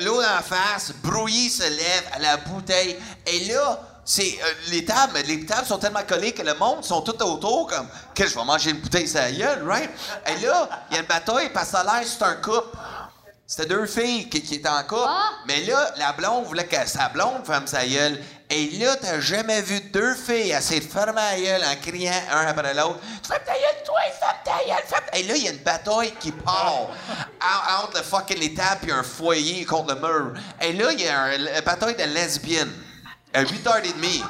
l'eau en face, brouillé se lève à la bouteille. Et là, c'est euh, les tables, les tables sont tellement collées que le monde sont tout autour comme que je vais manger une bouteille la gueule, right? Et là, il y a une bataille parce que l'air c'est un couple. C'était deux filles qui, qui étaient en couple. Ah! Mais là, la blonde voulait que sa blonde ferme sa gueule. Et là, t'as jamais vu deux filles essayer de fermer la gueule en criant un après l'autre. Ferme ta gueule, toi, ferme ta gueule, ferme ta- Et là, il y a une bataille qui part en- entre le fucking tables et un foyer contre le mur. Et là, il y a un- une bataille de lesbiennes. À 8h30.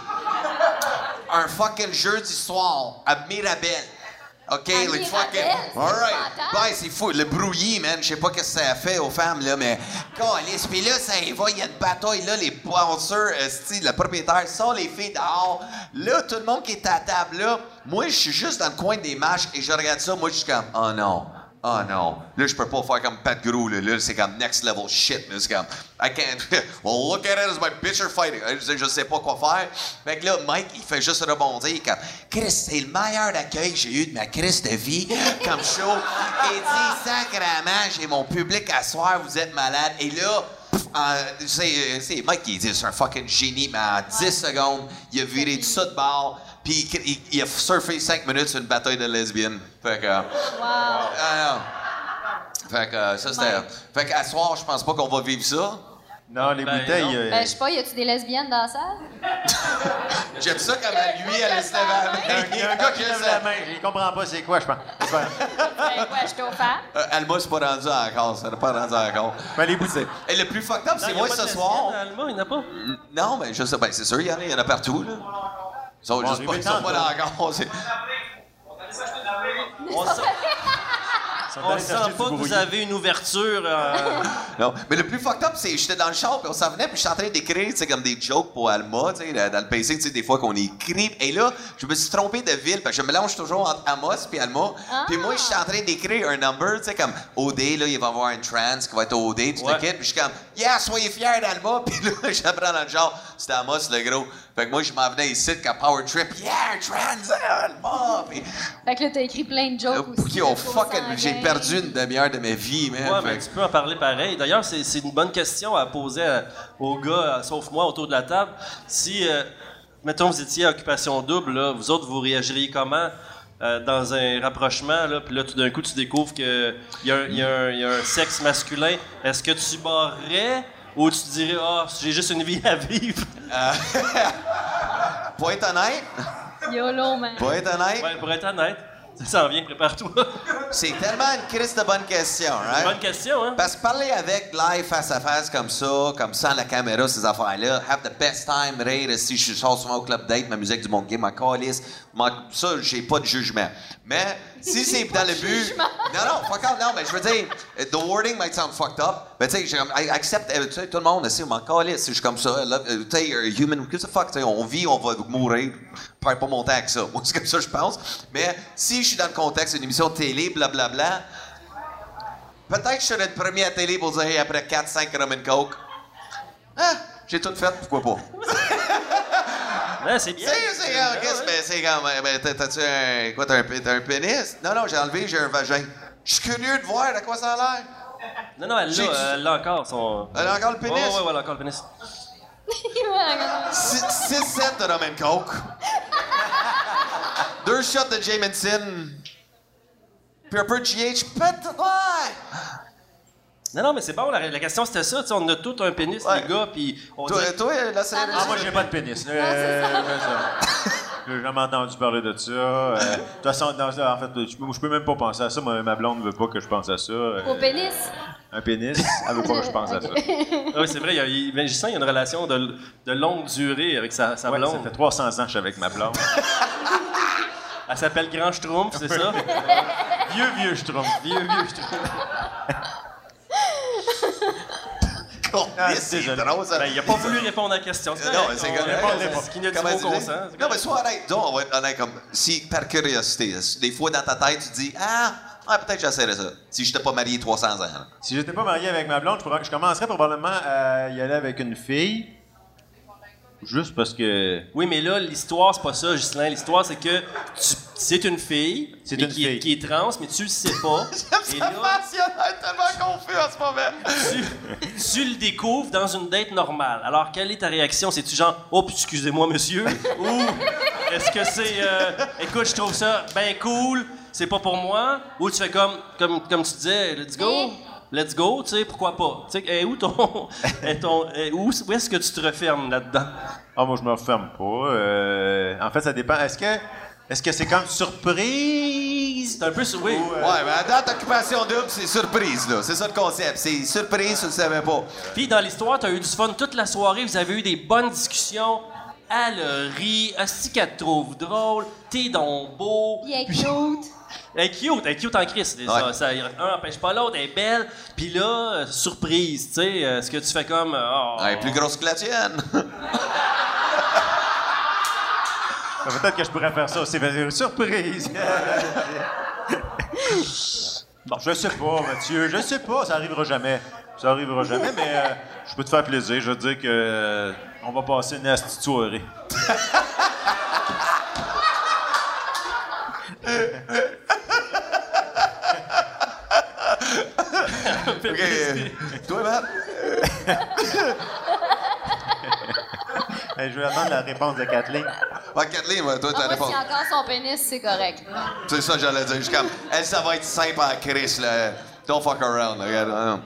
un fucking jeudi soir à Mirabel. OK, Mirabel, fucking. c'est All right. épouvantable. Ben, c'est fou. Le brouillis, man. Je sais pas qu'est-ce que ça a fait aux femmes, là, mais. Calisse. Puis là, ça y va. Il y a une bataille, là. Les bouncers, esti, le propriétaire sort les filles dehors. Là, tout le monde qui est à la table, là. Moi, je suis juste dans le coin des matchs et je regarde ça. Moi, je suis comme, oh non. Oh non. Là, je peux pas faire comme Pat Gros, là. Là, c'est comme next level shit. là. C'est comme, I can't. well, look at it as my bitch are fighting. Je, je sais pas quoi faire. Fait que là, Mike, il fait juste rebondir comme, Chris, c'est le meilleur accueil que j'ai eu de ma crise de vie comme show. Il dit, sacrément, j'ai mon public à soir, vous êtes malade. Et là, c'est Mike qui dit, c'est un fucking génie, mais en 10 secondes, il a viré tout ça de bord. Puis il, il- il a surfé 5 minutes sur une bataille de lesbiennes. Fait que. Wow. Ah non. Fait que euh, ça, c'était. Fait qu'à soir, je pense pas qu'on va vivre ça. Non, les Ben, bouteilles. non. euh, Ben, je sais pas, y a-tu des lesbiennes dans la salle? J'aime ça comme lui, elle se lève il y a un- main. il y a un gars qui lève la main. Il comprend pas c'est quoi, je pense. Ben, ouais, je suis au fan. Euh, Alma, c'est pas rendu encore. Ça n'a pas rendu encore. Ben, les bouteilles. Et le plus fucked up, c'est il y a moi pas de ce soir. Alma, il n'y en a pas. Non, mais je sais, ben c'est sûr, il y en a, il y en a partout, là. Ils sont juste pas, arrivé ils sont pas c'est- On sent, on sent pas que vous avez une ouverture. euh, Non, mais le plus fucked up, c'est que j'étais dans le char, puis on s'en venait, puis j'étais en train d'écrire, tu sais, comme des jokes pour Alma, tu sais, dans dans le PC, tu sais, des fois qu'on écrit. Et là, je me suis trompé de ville, parce que je mélange toujours entre Amos puis Alma. Puis moi, j'étais en train d'écrire un number, tu sais, comme OD, là, il va y avoir un trans qui va être au OD, tu Ouais. t'inquiètes, puis je suis comme, yeah, soyez fiers d'Alma, puis là, j'apprends dans le genre, c'était Amos, le gros. Fait que moi, je m'en venais ici, quand Power Trip, yeah, trans, Alma, puis. Fait que là, t'as écrit plein de jokes aussi. Faux fucking. J'ai perdu une demi-heure de ma vie, man. Ouais, mais que- tu peux en parler pareil. D'ailleurs, c'est c'est une bonne question à poser à- aux gars, à- sauf moi, autour de la table. Si, euh, mettons, vous étiez à occupation double, là, vous autres, vous réagiriez comment euh, dans un rapprochement, là, puis là, tout d'un coup, tu découvres qu'il y, a un- il y, a un- il y a un sexe masculin. Est-ce que tu barrerais ou tu dirais, ah, j'ai juste une vie à vivre? Pour être honnête, YOLO, man. pour être honnête, Ouais, pour être honnête, ça s'en vient, prépare-toi. c'est tellement une crise de bonne question, right? Bonne question, hein? Parce que parler avec live face à face comme ça, comme ça, la caméra, ces affaires-là, have the best time, rire, si je sors souvent au club date, ma musique du monde game, ma calice, ma- ça, j'ai pas de jugement. Mais si c'est dans le but. Non, non, fuck off, non, mais je veux dire, the wording might sound fucked up, mais tu sais, accept, euh, tu sais, tout le monde, si, m'en calisse, je suis comme ça, euh, tu sais, you're a human, what the fuck, tu sais, on vit, on va mourir, perds pas mon temps avec ça. Moi, c'est comme ça, je pense. Mais si je suis dans le contexte d'une émission de télé, blablabla, Peut-être que je serais le premier à télé pour dire hey, après 4-5 rum and coke. Ah, j'ai tout fait, pourquoi pas? Ouais, c'est bien. C'est, comme, c'est euh, ben, t'as- t'as-tu un, quoi, t'as un, t'as un pénis? Non, non, j'ai enlevé, j'ai un vagin. Je suis curieux de voir à quoi ça a l'air. Non, non, elle J'ai- l'a, elle l'a encore, son... Elle a encore le pénis? Ouais, ouais, ouais, elle a encore le pénis. 6-7 de rum and coke. Deux shots de Jameson. Puis un peu de GH. Peut-être. Ouais. Non, non, mais c'est bon, la, la question c'était ça. tu sais, on a tous un pénis, Ouais. les gars, puis on Toi, dirait- toi, là, c'est. Ah, Ah, moi, j'ai pas de pénis. Euh, ça. J'ai jamais entendu parler de ça. Euh, De toute façon, dans- en fait, je, peux- je peux même pas penser à ça. Ma, ma blonde veut pas que je pense à ça. Euh, Au pénis? un pénis, elle veut pas que je pense à ça. Ah oui, c'est vrai, il y a, il, ben, Justin, il y a une relation de, de longue durée avec sa, sa Ouais, ça blonde. fait 300 ans que je suis avec ma blonde. Elle s'appelle Grand Schtroumpf, c'est ça? vieux, vieux, je trouve. Vieux, vieux Schtroumpf. Ah, drôle, ça. Ben, il a pas voulu répondre à la question. Euh, Non, mais c'est correct. c'est Non, mais sois honnête. Donc, on va être honnête comme. Si, par curiosité, des fois dans ta tête, tu te dis Ah, ah peut-être j'essaierais ça. Si je t'ai pas marié 300 ans. là. Si j'étais pas marié avec ma blonde, je, pourrais- je commencerais probablement à y aller avec une fille. Juste parce que. Oui, mais là, l'histoire, c'est pas ça, Ghislain. L'histoire, c'est que tu- c'est une fille, C'est mais une qui, est- fille. qui est trans, mais tu le sais pas. Et là, passionnel, tellement confus en ce moment. tu, tu le découvres dans une date normale. Alors, quelle est ta réaction? C'est-tu genre, oh, puis excusez-moi, monsieur? Ou est-ce que c'est, euh, écoute, je trouve ça bien cool, c'est pas pour moi? Ou tu fais comme, comme, comme tu disais, let's go? Let's go, tu sais, pourquoi pas? Tu sais, eh, où ton. eh, ton eh, où, où est-ce que tu te refermes là-dedans? Ah, moi, je me referme pas. Euh, en fait, ça dépend. Est-ce que. Est-ce que c'est comme surprise? C'est un peu. sur- Oui. Ouais, mais dans occupation double, c'est surprise, là. C'est ça le concept. C'est surprise, tu le savais pas. Puis dans l'histoire, t'as eu du fun toute la soirée, vous avez eu des bonnes discussions. Elle a ri, Asti qu'elle te trouve drôle, t'es donc beau. Il est Puis- cute. Elle est cute, elle est cute en Christ. Ouais. Ça, ça, un empêche pas l'autre, elle est belle. Puis là, euh, surprise, tu sais, euh, ce que tu fais comme. euh, oh, Elle est plus grosse que la tienne. Peut-être que je pourrais faire ça aussi. mais une Surprise! bon, je sais pas, Mathieu. Je sais pas. Ça arrivera jamais. Ça arrivera jamais, mais euh, je peux te faire plaisir. Je veux dire que. euh, on va passer une asti de soirée. OK. euh, Toi, Matt? Hey, je vais attendre la réponse de Kathleen. Ouais, Kathleen, ouais, toi, Ah, t'as moi, répondu. si encore son pénis, c'est correct. C'est ça que j'allais dire. Je suis comme, elle, ça va être simple à Chris, là. Don't fuck around, là. Regarde, non.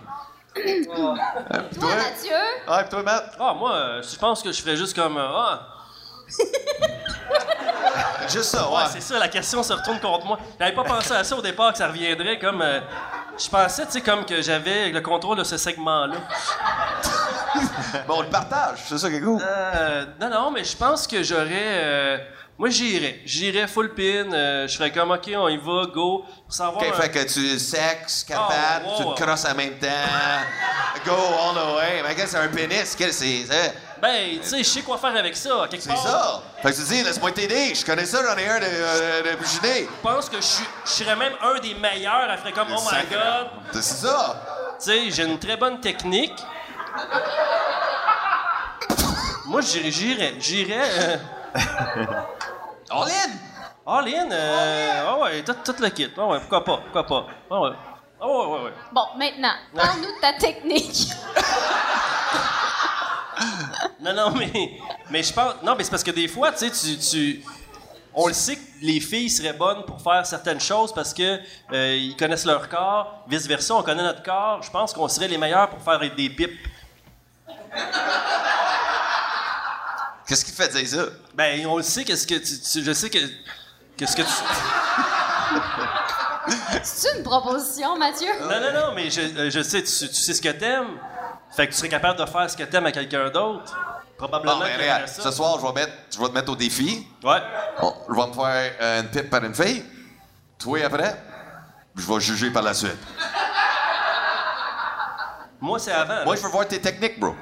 Toi, Mathieu, Ouais, pis toi, Matt? Ah, moi, euh, je pense que je ferais juste comme. euh, ah, Juste ça, ouais. ouais, c'est ça, la question se retourne contre moi. J'avais pas pensé à ça au départ, que ça reviendrait comme. euh, je pensais, tu sais, comme que j'avais le contrôle de ce segment-là. Bon, on le partage, c'est ça qui est cool. Euh, non, non, mais je pense que j'aurais. euh, moi, j'irais. J'irais full pin. euh, je ferais comme, OK, on y va, go. Pour savoir. OK, un- fait que tu sexes, quatre Ah, wow, tu te crosses en même temps. Go all the way. Mais qu'est-ce que c'est un pénis? Qu'est-ce que c'est? C'est Ben, tu sais, je sais quoi faire avec ça, quelque c'est ça. Fait que tu dis, laisse-moi t'aider. Je connais ça, j'en ai un de, euh, de. Je pense que je serais même un des meilleurs. Elle ferait comme, oh my god. C'est ça. Tu sais, j'ai une très bonne technique. Moi, j'irais. J'irais. J'irais. euh, All in. all in. Euh, ah ouais, tout, tout le kit. Ah ouais, pourquoi pas? Pourquoi pas? Ah ouais. Ah ouais, ouais, ouais. bon, maintenant, parle-nous de ta technique. Non, non, mais, mais je pense. Non, mais c'est parce que des fois, tu sais, tu, tu- On le sait que les filles seraient bonnes pour faire certaines choses parce que euh, ils connaissent leur corps. Vice versa, on connaît notre corps. Je pense qu'on serait les meilleurs pour faire des pipes. Qu'est-ce qui te fait dire ça? Ben, on le sait. Qu'est-ce que tu, tu- je sais que. Qu'est-ce que tu. C'est une proposition, Mathieu? Non, non, non, mais je, euh, je sais, tu, tu sais ce que t'aimes. Fait que tu serais capable de faire ce que t'aimes à quelqu'un d'autre. Probablement Bon, ben, regarde, aimerait ça. ce soir, je vais, mettre, je vais te mettre au défi. Ouais. Bon, je vais me faire euh, une pipe par une fille. Toi après, je vais juger par la suite. Moi, c'est avant. Moi, je veux voir tes techniques, bro.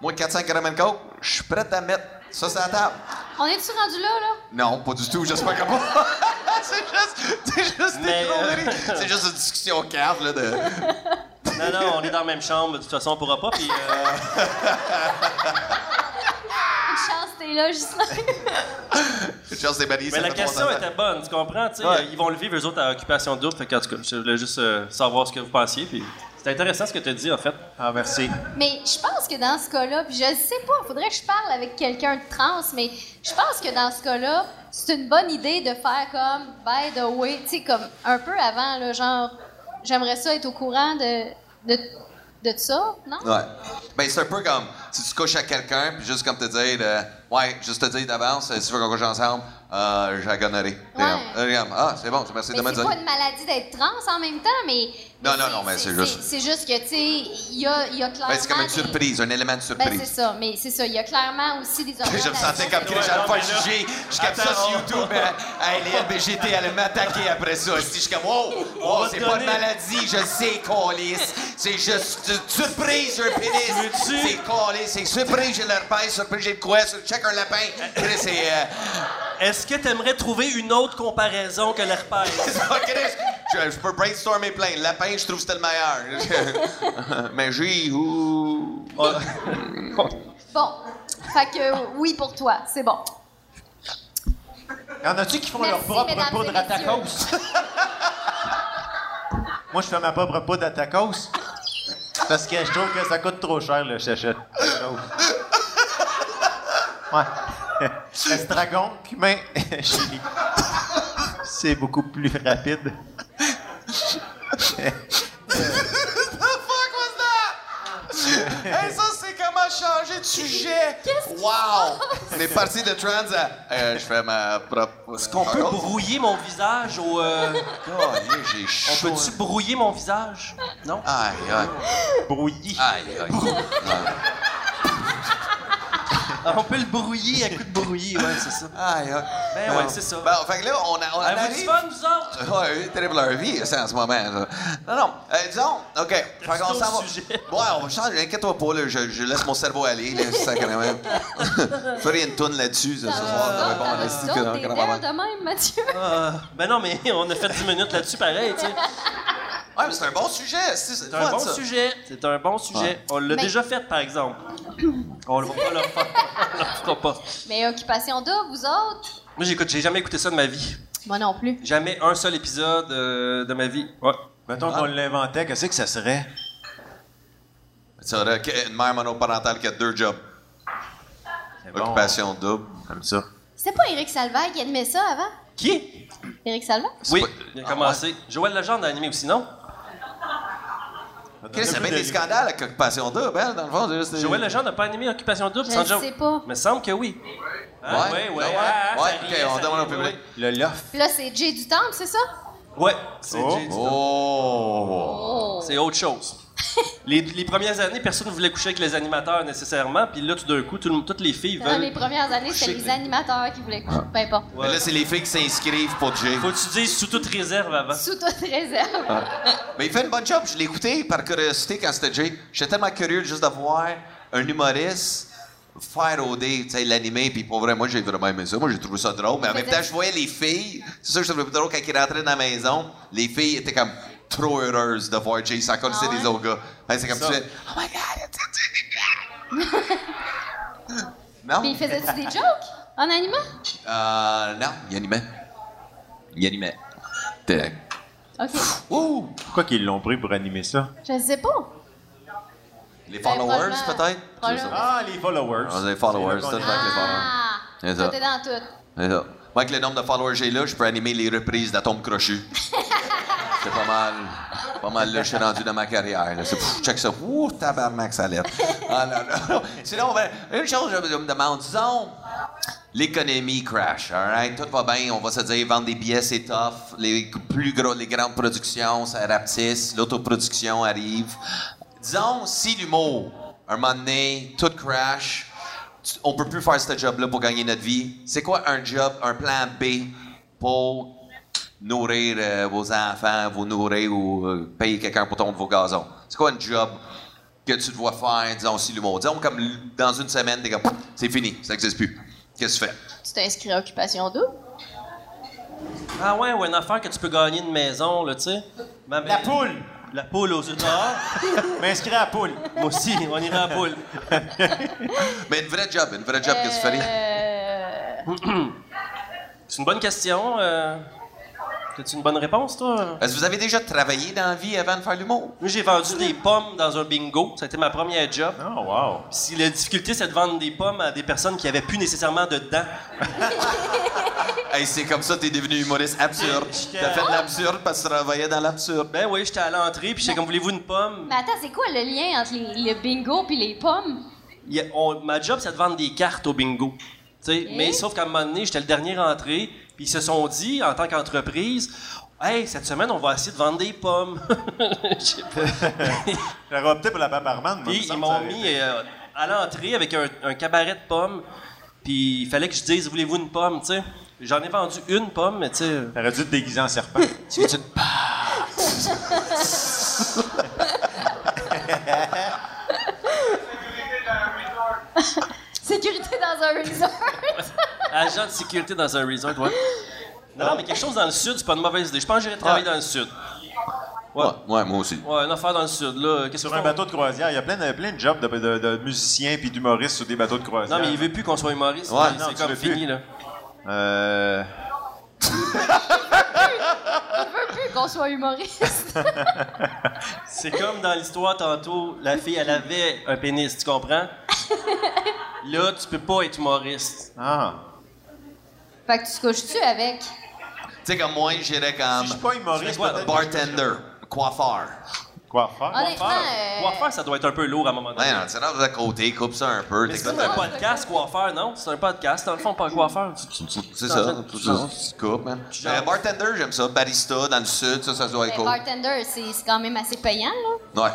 Moi, 400 grammes de coke, je suis prêt à mettre ça sur la table. On est-tu rendu là, là? Non, pas du tout, j'espère que pas. c'est juste, c'est juste des euh. C'est juste une discussion carte, là, de... Non, non, on est dans la même chambre. De toute façon, on pourra pas. Puis, euh, Une chance, t'es là, Justin. Une chance des balises, Mais la question était bonne, tu comprends? tu sais, Ouais. Ils vont le vivre, eux autres, à occupation double. Fait que, en tout cas, je voulais juste euh, savoir ce que vous pensiez. Puis, C'est intéressant ce que tu as dit, en fait. Ah, merci. Mais je pense que dans ce cas-là, puis je ne sais pas, il faudrait que je parle avec quelqu'un de trans, mais je pense que dans ce cas-là, c'est une bonne idée de faire comme, by the way, tu sais, comme un peu avant, là, genre, j'aimerais ça être au courant de, de, de ça, non? Ouais. Ben, c'est un peu comme si tu couches avec quelqu'un, puis juste comme te dire, euh, ouais, juste te dire d'avance, euh, si tu veux qu'on couche ensemble, euh, j'ai la gonorrhée. T'es Ouais. comme, euh, ah, c'est bon, merci de Mais me c'est dire. pas une maladie d'être trans en même temps, mais. Non, non, non, mais c'est juste- C'est juste que, tu sais, il y a, il y a clairement. Ben, c'est comme une des- surprise, un élément de Ben, c'est surprise. ça, mais c'est ça. Il y a clairement aussi des. Je me sentais comme Chris, j'allais pas juger. Je capte ça sur YouTube. Hey, les LBGT allaient m'attaquer après ça. Je suis comme, wow, wow, va c'est pas une maladie, je sais, Colis. C'est juste une surprise, un pénis. C'est Colis, c'est surprise, j'ai l'herpès, surprise, j'ai le quoi, sur- check un lapin. Chris, c'est. euh, Est-ce que tu aimerais trouver une autre comparaison que l'herpès? Je, je peux brainstormer plein. Le lapin, je trouve que c'était le meilleur. Mais j'ai. ouh. Bon. Fait que oui pour toi, c'est bon. Y en a-tu qui font Merci, leur propre poudre à tacos? Moi, je fais ma propre poudre à tacos. Parce que je trouve que ça coûte trop cher, le chachette. Ouais. Estragon, cumin, chili. C'est beaucoup plus rapide. Fuck was that? hey, ça, c'est comment changer de sujet. wow! On est parti de trans à. Euh, je fais ma propre. Est-ce On peut brouiller mon visage au. euh, j'ai On chaud. peut-tu brouiller mon visage? Non? Aïe, aïe. Brouillis. Aïe, aïe. Ah, on peut le brouiller à coup de brouiller, ouais, c'est ça. Aïe, aïe. Ben ouais, c'est ça. Bon, fait que là, on, a, on Avez-vous du arrive. fun, vous autres? Ouais, terrible leur vie, ça, en ce moment. là. Non, non. Euh, disons, OK. Fait qu'on s'en va. sujets? Ouais, on va changer. Inquiète-toi pas, là. Je, je laisse mon cerveau aller, là. C'est ça, quand même. Ferai une toune là-dessus, ça, ce soir. Ça va que- verres de même, Mathieu? Ah, ben non, mais on a fait 10 minutes là-dessus pareil, tu sais. Ouais, mais c'est un bon sujet. C'est c'est C'est un bon ça. sujet. C'est un bon sujet. On l'a Mais- déjà fait, par exemple. On le va pas le faire. On le fera pas. Mais occupation double, vous autres? Moi, j'écoute, j'ai jamais écouté ça de ma vie. Moi non plus. Jamais un seul épisode euh, de ma vie. Ouais. Mettons qu'on l'inventait, qu'est-ce que ça serait? C'est vrai qu'une mère monoparentale qui a deux jobs. C'est bon. Occupation double. Comme ça. C'était pas Éric Salvaille qui animait ça avant? Qui? Éric Salvaille? Oui, il a Ah, commencé. Joël Legendre a animé aussi, non? Chris, il y a bien des scandales avec Occupation double, hein, dans le fond. juste- Joël Legendre n'a pas animé Occupation Double, Je sans joke. sais pas. Mais semble que oui. Hein? Ouais, ouais, ouais. ouais, ah, ça ouais, riait, ok, on ça demande au public. Le loft. Puis là, c'est Jay du Temple, c'est ça? Ouais, c'est Oh. Jay du Temple. Oh. C'est autre chose. Les, les premières années, personne ne voulait coucher avec les animateurs nécessairement, puis là, tout d'un coup, tout le- toutes les filles Dans veulent. les premières années, c'était les animateurs qui voulaient coucher. Peu importe. Mais là, c'est les filles qui s'inscrivent pour Jay. Faut que tu dises sous toute réserve avant. Sous toute réserve. Mais il fait une bonne job. Je l'ai écouté par curiosité quand c'était Jay. J'étais tellement curieux juste de voir un humoriste faire OD, tu sais, l'animer, puis pour vrai, moi, j'ai vraiment aimé ça. Moi, j'ai trouvé ça drôle. Mais en même temps, je voyais les filles. C'est ça que je trouvais plus drôle quand ils rentraient dans la maison. Les filles étaient comme trop heureuses de voir Jay coller Ah ouais? des autres gars. C'est comme Ça. tu fais, Oh my God, it's Non? Puis il faisait-tu des jokes en animant? Euh, non, il animait. Il animait. T'es- OK. Ouh! Pourquoi qu'ils l'ont pris pour animer ça? Je ne sais pas. Les Ben, followers, peut-être? Ah, les followers. Ah, les followers, Avec les Ah! C'est Toi, ça. t'es dans tout. C'est ça. Moi, avec le nombre de followers que j'ai là, je peux animer les reprises d'Atome Crochu. C'est pas mal. Pas mal là, je suis rendu dans ma carrière. check ça. Ouh, tabarnak, ça lettre. Ah non, non, non. Sinon, ben, une chose, je me demande, disons, l'économie crash, all right? Tout va bien, on va se dire, vendre des billets, c'est tough. Les plus gros, les grandes productions, ça rapetisse. L'autoproduction arrive. Disons, si l'humour, un moment donné, tout crash, on peut plus faire ce job-là pour gagner notre vie. C'est quoi un job, un plan B pour nourrir euh, vos enfants, vous nourrir ou euh, payer quelqu'un pour ton vos gazons? C'est quoi un job que tu dois faire, disons, si l'humour? Disons, comme dans une semaine, t'es comme, c'est fini, ça n'existe plus. Qu'est-ce que tu fais? Tu t'es inscrit à Occupation double? Ah ouais, ou une affaire que tu peux gagner une maison, là, tu sais. Ma- La poule! La poule aux œufs d'or. M'inscrire à la poule. Moi aussi, on ira à la poule. Mais une vraie job, une vraie job, qu'est-ce que tu ferais? Euh... C'est une bonne question. euh. T'as-tu une bonne réponse, toi? Est-ce que vous avez déjà travaillé dans la vie avant de faire l'humour? Moi, j'ai vendu des pommes dans un bingo. Ça a été ma première job. Oh, wow. Puis si la difficulté, c'est de vendre des pommes à des personnes qui avaient plus nécessairement de dents. Hey, c'est comme ça que t'es devenu humoriste absurde. T'as fait de l'absurde parce que tu travaillais dans l'absurde. Ben oui, j'étais à l'entrée, puis j'étais comme, voulez-vous une pomme? Mais attends, c'est quoi le lien entre les, le bingo puis les pommes? A- on- ma job, c'est de vendre des cartes au bingo. Mais sauf qu'à un moment donné, j'étais le dernier rentré, puis ils se sont dit, en tant qu'entreprise, Hey, cette semaine, on va essayer de vendre des pommes. Je sais pas. J'aurais opté pour la paparmane. Puis ils m'ont mis euh, à l'entrée avec un, un cabaret de pommes. Puis il fallait que je dise, voulez-vous une pomme, tu sais. J'en ai vendu une pomme, mais tu sais. T'aurais dû te déguiser en serpent. Tu veux-tu une Sécurité dans un resort. Agent de sécurité dans un resort, ouais. Non, non, mais quelque chose dans le sud, c'est pas une mauvaise idée. Je pense que j'irai travailler Ouais. dans le sud. Ouais. Ouais, ouais, moi aussi. Ouais, une affaire dans le sud, là. Qu'est-ce Sur un bateau de croisière, il y a plein de, plein de jobs de, de- de musiciens puis d'humoristes sur des bateaux de croisière. Non, mais il veut plus qu'on soit humoriste. Ouais, c'est comme plus. fini, là. Euh... Je veux plus qu'on soit humoriste. C'est comme dans l'histoire tantôt, la fille, elle avait un pénis, tu comprends? Là, tu peux pas être humoriste. Ah. fait que tu te couches-tu avec? Tu sais, comme moi, j'irais comme Si je suis pas humoriste, quoi, peut-être... bartender, coiffeur. Quoi faire? Honnêtement, euh, Coiffeur, ça doit être un peu lourd à un moment donné. Ouais, non, rentres de côté, coupe ça un peu. Mais c'est comme- un podcast, coiffeur, non? C'est un podcast, dans le fond, pas un coiffeur. C'est ça, tout ça. Tu coupes, man. Euh, bartender, j'aime ça. Barista, dans le sud, ça, ça doit être cool. bartender, c'est quand même assez payant, là. Ouais.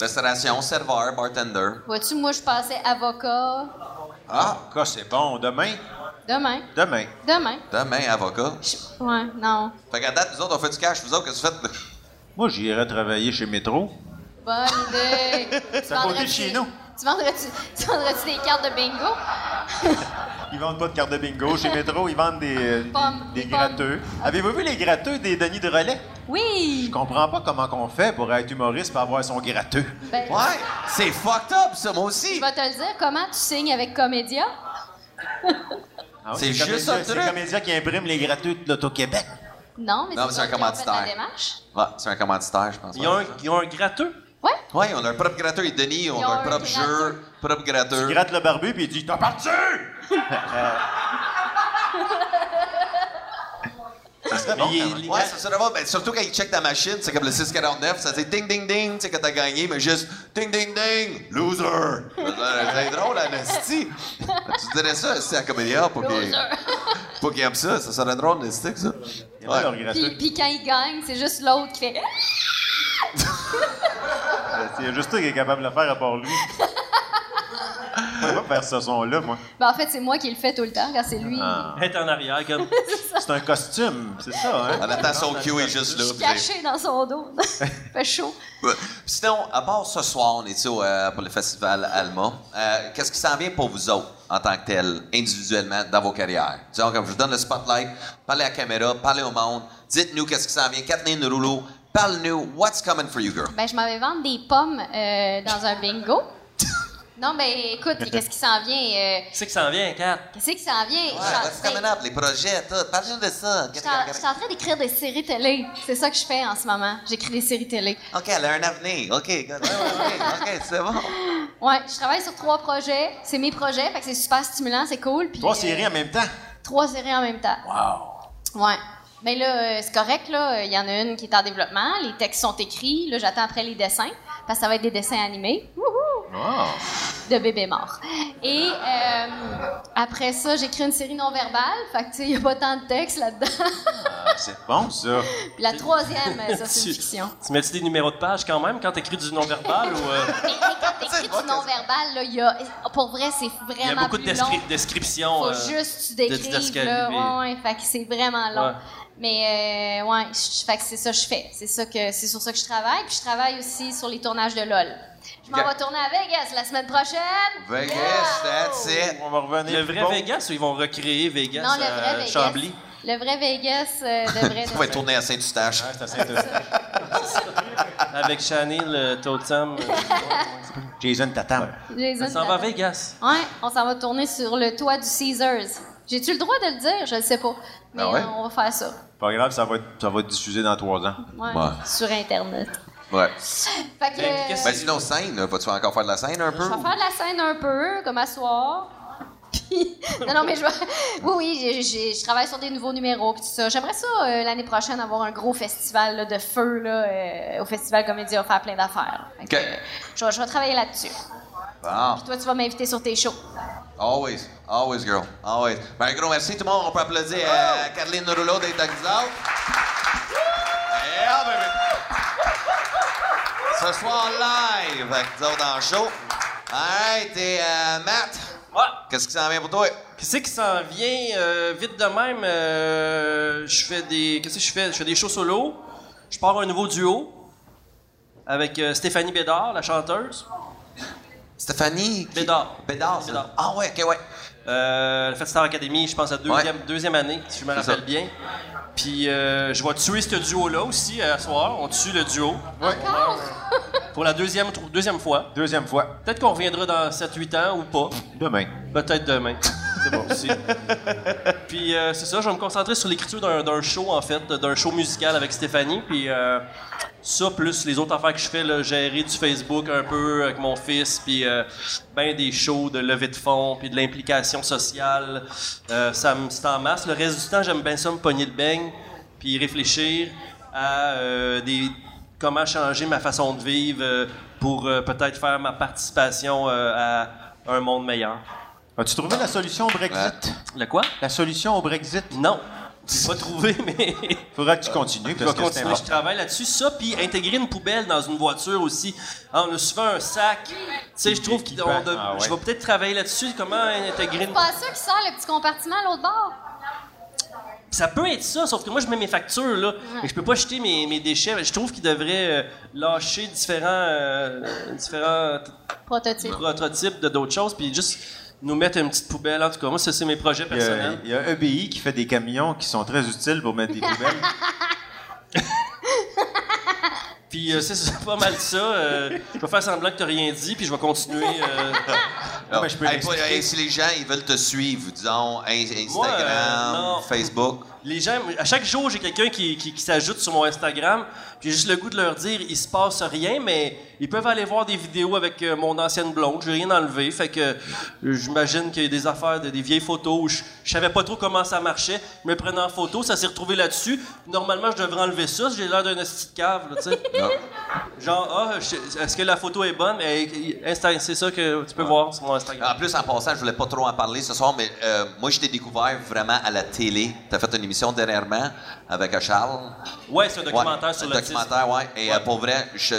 Restauration, serveur, bartender. Vois-tu, moi, je passais avocat Ah, Quoi, c'est bon. Demain? demain. Demain. Demain. demain, avocat. Je- Ouais, non. Fait qu'à date, nous autres, on fait du cash. Vous autres, qu'est-ce que vous faites? Moi, j'irais travailler chez Métro. Bonne idée. Tu de vendrais-tu- chez nous. Tu vendrais-tu tu vendrais-tu des cartes de bingo? Ils vendent pas de carte de bingo. Chez Métro, ils vendent des, euh, Pommes, des, gratteux. Avez-vous vu les gratteux des Denis de Relais? Oui! Je comprends pas comment qu'on fait pour être humoriste pour avoir son gratteux. Ben, Ouais, c'est fucked up, ça, moi aussi. Je vais te le dire, comment tu signes avec Comédia? Ah C'est juste un truc. C'est le comédien qui imprime les gratteux de l'Auto-Québec. Non, mais Non, c'est c'est un commanditaire. Ouais, c'est un commanditaire, je pense. Ils ont un, ils ont un gratteux. Ouais. Ouais, on a un propre gratteur. Et Denis, on Ils a ont un un propre jeu, propre gratteur. Il gratte le barbu puis il dit T'as parti! Ça serait bon, Ouais, ça serait bon. Ben, surtout quand il check ta machine, c'est comme le 649, ça dit ding ding ding, tu sais, quand t'as gagné, mais juste ding ding ding, loser. C'est drôle, Anastie. Tu dirais ça, c'est à Comédia pour qu'il Loser. pour qu'il aime ça. Ça serait drôle, Anastie, ça. Il y a Ouais. Puis, puis quand il gagne, c'est juste l'autre qui fait. C'est juste toi qui est capable de le faire à part lui. Je peux pas faire ce son-là, moi. Ben, en fait, c'est moi qui le fais tout le temps, quand c'est lui. Ah. En arrière, comme. C'est un costume, c'est ça, hein? En attendant, son cue est juste là. Caché dans son dos. fait chaud. Sinon, à part ce soir, on est au, euh, pour le festival Alma. Euh, Qu'est-ce qui s'en vient pour vous autres, en tant que tel, individuellement, dans vos carrières? Disons, comme je vous donne le spotlight, parlez à la caméra, parlez au monde, dites-nous qu'est-ce qui s'en vient. Kathleen Rouleau, parle-nous, what's coming for you, girl? Ben, je m'avais vendu des pommes euh, dans un bingo. Non, ben, écoute, qu'est-ce qui s'en vient? euh, C'est que ça en vient, Kat? qu'est-ce qui s'en vient? Ouais, up, les projets, tout. Parle-nous de ça. Je suis en- train d'écrire des séries télé. C'est ça que je fais en ce moment. J'écris des séries télé. OK, elle a un avenir. OK, good. OK, c'est bon. Ouais, je travaille sur trois projets. C'est mes projets, fait que c'est super stimulant, c'est cool. Puis, Trois euh, séries en même temps? Trois séries en même temps. Wow! Ouais. Mais là, euh, c'est correct, là. Il y en a une qui est en développement. Les textes sont écrits. Là, j'attends après les dessins. Parce que ça va être des dessins animés. Wouhou! Oh. De bébés morts. Et euh, après ça, j'écris une série non-verbale. Fait que, tu sais, il n'y a pas tant de texte là-dedans. Ah, c'est bon, ça. Puis la troisième, ça, c'est une Tu- fiction. Tu mets-tu des numéros de page quand même quand t'écris du non-verbal ou. euh, Mais quand t'écris du non-verbal, là, il y a... Pour vrai, c'est Il y a vraiment beaucoup de long. descriptions. Faut euh, juste tu de décrives, là. Ouais, fait que c'est vraiment long. Ouais. Mais, euh, ouais, fait que c'est ça que je fais. C'est ça que, c'est sur ça que je travaille. Puis je travaille aussi sur les tournages de LOL. Je m'en vais tourner à Vegas la semaine prochaine. Vegas, Yeah! that's it. On va revenir. Le vrai. Vegas ou ils vont recréer Vegas Non, le à vrai Vegas. Chambly? Le vrai Vegas euh, devrait... On va tourner à Saint-Eustache. À Saint-Eustache. Avec Chanel, le Totem. euh, Jason Tatam. Jason Ça s'en va à. Vegas. Ouais, on s'en va tourner sur le toit du Caesars. J'ai-tu le droit de le dire? Je ne sais pas. Mais Ah ouais? euh, on va faire ça. Pas grave, ça va être, ça va être diffusé dans trois ans. Ouais, Ouais. Sur Internet. Ouais. Fait que. Ben, qu'est-ce- Ben sinon, scène, là, vas-tu encore faire de la scène un peu? Je vais faire de la scène un peu, comme à soir. Puis- non, non, mais je vais... Oui, oui, je travaille sur des nouveaux numéros puis tout ça. J'aimerais ça, euh, l'année prochaine, avoir un gros festival là, de feu là, euh, au Festival Comédie. On va faire plein d'affaires. Fait que, OK. euh, je, vais, je vais travailler là-dessus. Bon. Toi, tu vas m'inviter sur tes shows. Always. Always, girl. Always. Ben, gros merci tout le monde. On peut applaudir à Caroline Rouleau d'être avec nous autres. Yeah, baby. Ce soir, live avec nous autres dans le show. Alright, et euh, Matt, Ouais. qu'est-ce qui s'en vient pour toi? Qu'est-ce qui s'en vient euh, vite de même? euh, je fais des. Qu'est-ce que je fais? Je fais des shows solo. Je pars un nouveau duo avec Stéphanie Bédard, la chanteuse. Stéphanie? qui- Bédard. Bédard, ça? Bédard. Ah ouais, ok, ouais. Euh, elle a fait Star Academy, je pense, la deuxième, deuxième année, si je me rappelle bien. Puis euh, je vais tuer ce duo-là aussi à soir. On tue le duo Encore? pour la deuxième, deuxième fois. Deuxième fois, Peut-être qu'on reviendra dans 7-8 ans ou pas. demain. Peut-être demain. C'est bon aussi. Puis euh, c'est ça, je vais me concentrer sur l'écriture d'un, d'un show, en fait, d'un show musical avec Stéphanie. Puis euh, ça, plus les autres affaires que je fais, là, gérer du Facebook un peu avec mon fils, puis euh, ben des shows de levée de fonds, puis de l'implication sociale. Euh, ça me, c'est en masse. Le reste du temps, j'aime bien ça me pogner le beigne, puis réfléchir à euh, des comment changer ma façon de vivre euh, pour euh, peut-être faire ma participation euh, à un monde meilleur. As-tu trouvé la solution au Brexit? Le quoi? La solution au Brexit? Non. J'ai pas trouvé, mais Faudra que tu continues je parce vais que c'est continuer. Je travaille là-dessus. Ça, puis intégrer une poubelle dans une voiture aussi. Ah, on a souvent un sac. Tu sais, je trouve qu'on de- Ah ouais. je vais peut-être travailler là-dessus. Comment intégrer une... Pas ça qui sort le petit compartiment à l'autre bord? Ça peut être ça, sauf que moi, je mets mes factures, là. Et je peux pas jeter mes, mes déchets. Je trouve qu'ils devraient euh, lâcher différents, euh, différents Prototype. prototypes de d'autres choses, puis juste nous mettre une petite poubelle. En tout cas, moi, ça, c'est mes projets Il y, a, personnels. il y a EBI qui fait des camions qui sont très utiles pour mettre des poubelles. Puis euh, c'est pas mal ça. euh, je vais faire semblant que t'as rien dit, puis je vais continuer. euh, Non, mais je peux Hey, hey, si les gens ils veulent te suivre, disons, Instagram, Moi, euh, non. Facebook. Les gens, à chaque jour, j'ai quelqu'un qui, qui- qui s'ajoute sur mon Instagram. Puis j'ai juste le goût de leur dire, il se passe rien, mais ils peuvent aller voir des vidéos avec euh, mon ancienne blonde. J'ai rien enlevé, fait que euh, j'imagine qu'il y a des affaires, de- des vieilles photos où je, je savais pas trop comment ça marchait. Je me prenais en photo, ça s'est retrouvé là-dessus. Normalement, je devrais enlever ça. J'ai l'air d'un esti de cave, là, tu sais. Genre, ah, je- est-ce que la photo est bonne? Mais, Insta- c'est ça que tu peux voir sur mon Instagram. En plus, en passant, je voulais pas trop en parler ce soir, mais euh, moi, je t'ai découvert vraiment à la télé. Tu as fait une émission dernièrement avec Charles. Ouais, c'est un documentaire Ouais, sur un l'autisme. documentaire, ouais. Et euh, pour vrai, je-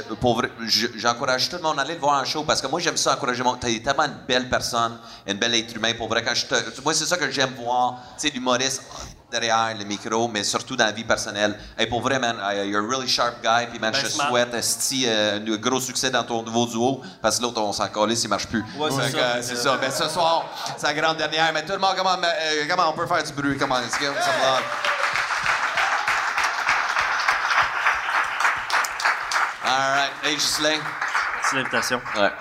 je- j'encourage tout le monde à aller le voir en show parce que moi, j'aime ça encourager mon. T'es tellement une belle personne, une belle être humain. Pour vrai, quand je te. Moi, c'est ça que j'aime voir. Tu sais, l'humoriste derrière le micro, mais surtout dans la vie personnelle. Et pour vrai, man, uh, you're a really sharp guy. Puis, man, Ben, je te souhaite esti, euh, un gros succès dans ton nouveau duo parce que l'autre, on s'en calait s'il marche plus. Ouais, c'est ça. euh, c'est ça. Ben, ce soir, c'est la grande dernière. Mais tout le monde, comment, euh, comment on peut faire du bruit? Comment est-ce que ça va? All right. Hey, Ghislain. C'est l'invitation. Ouais.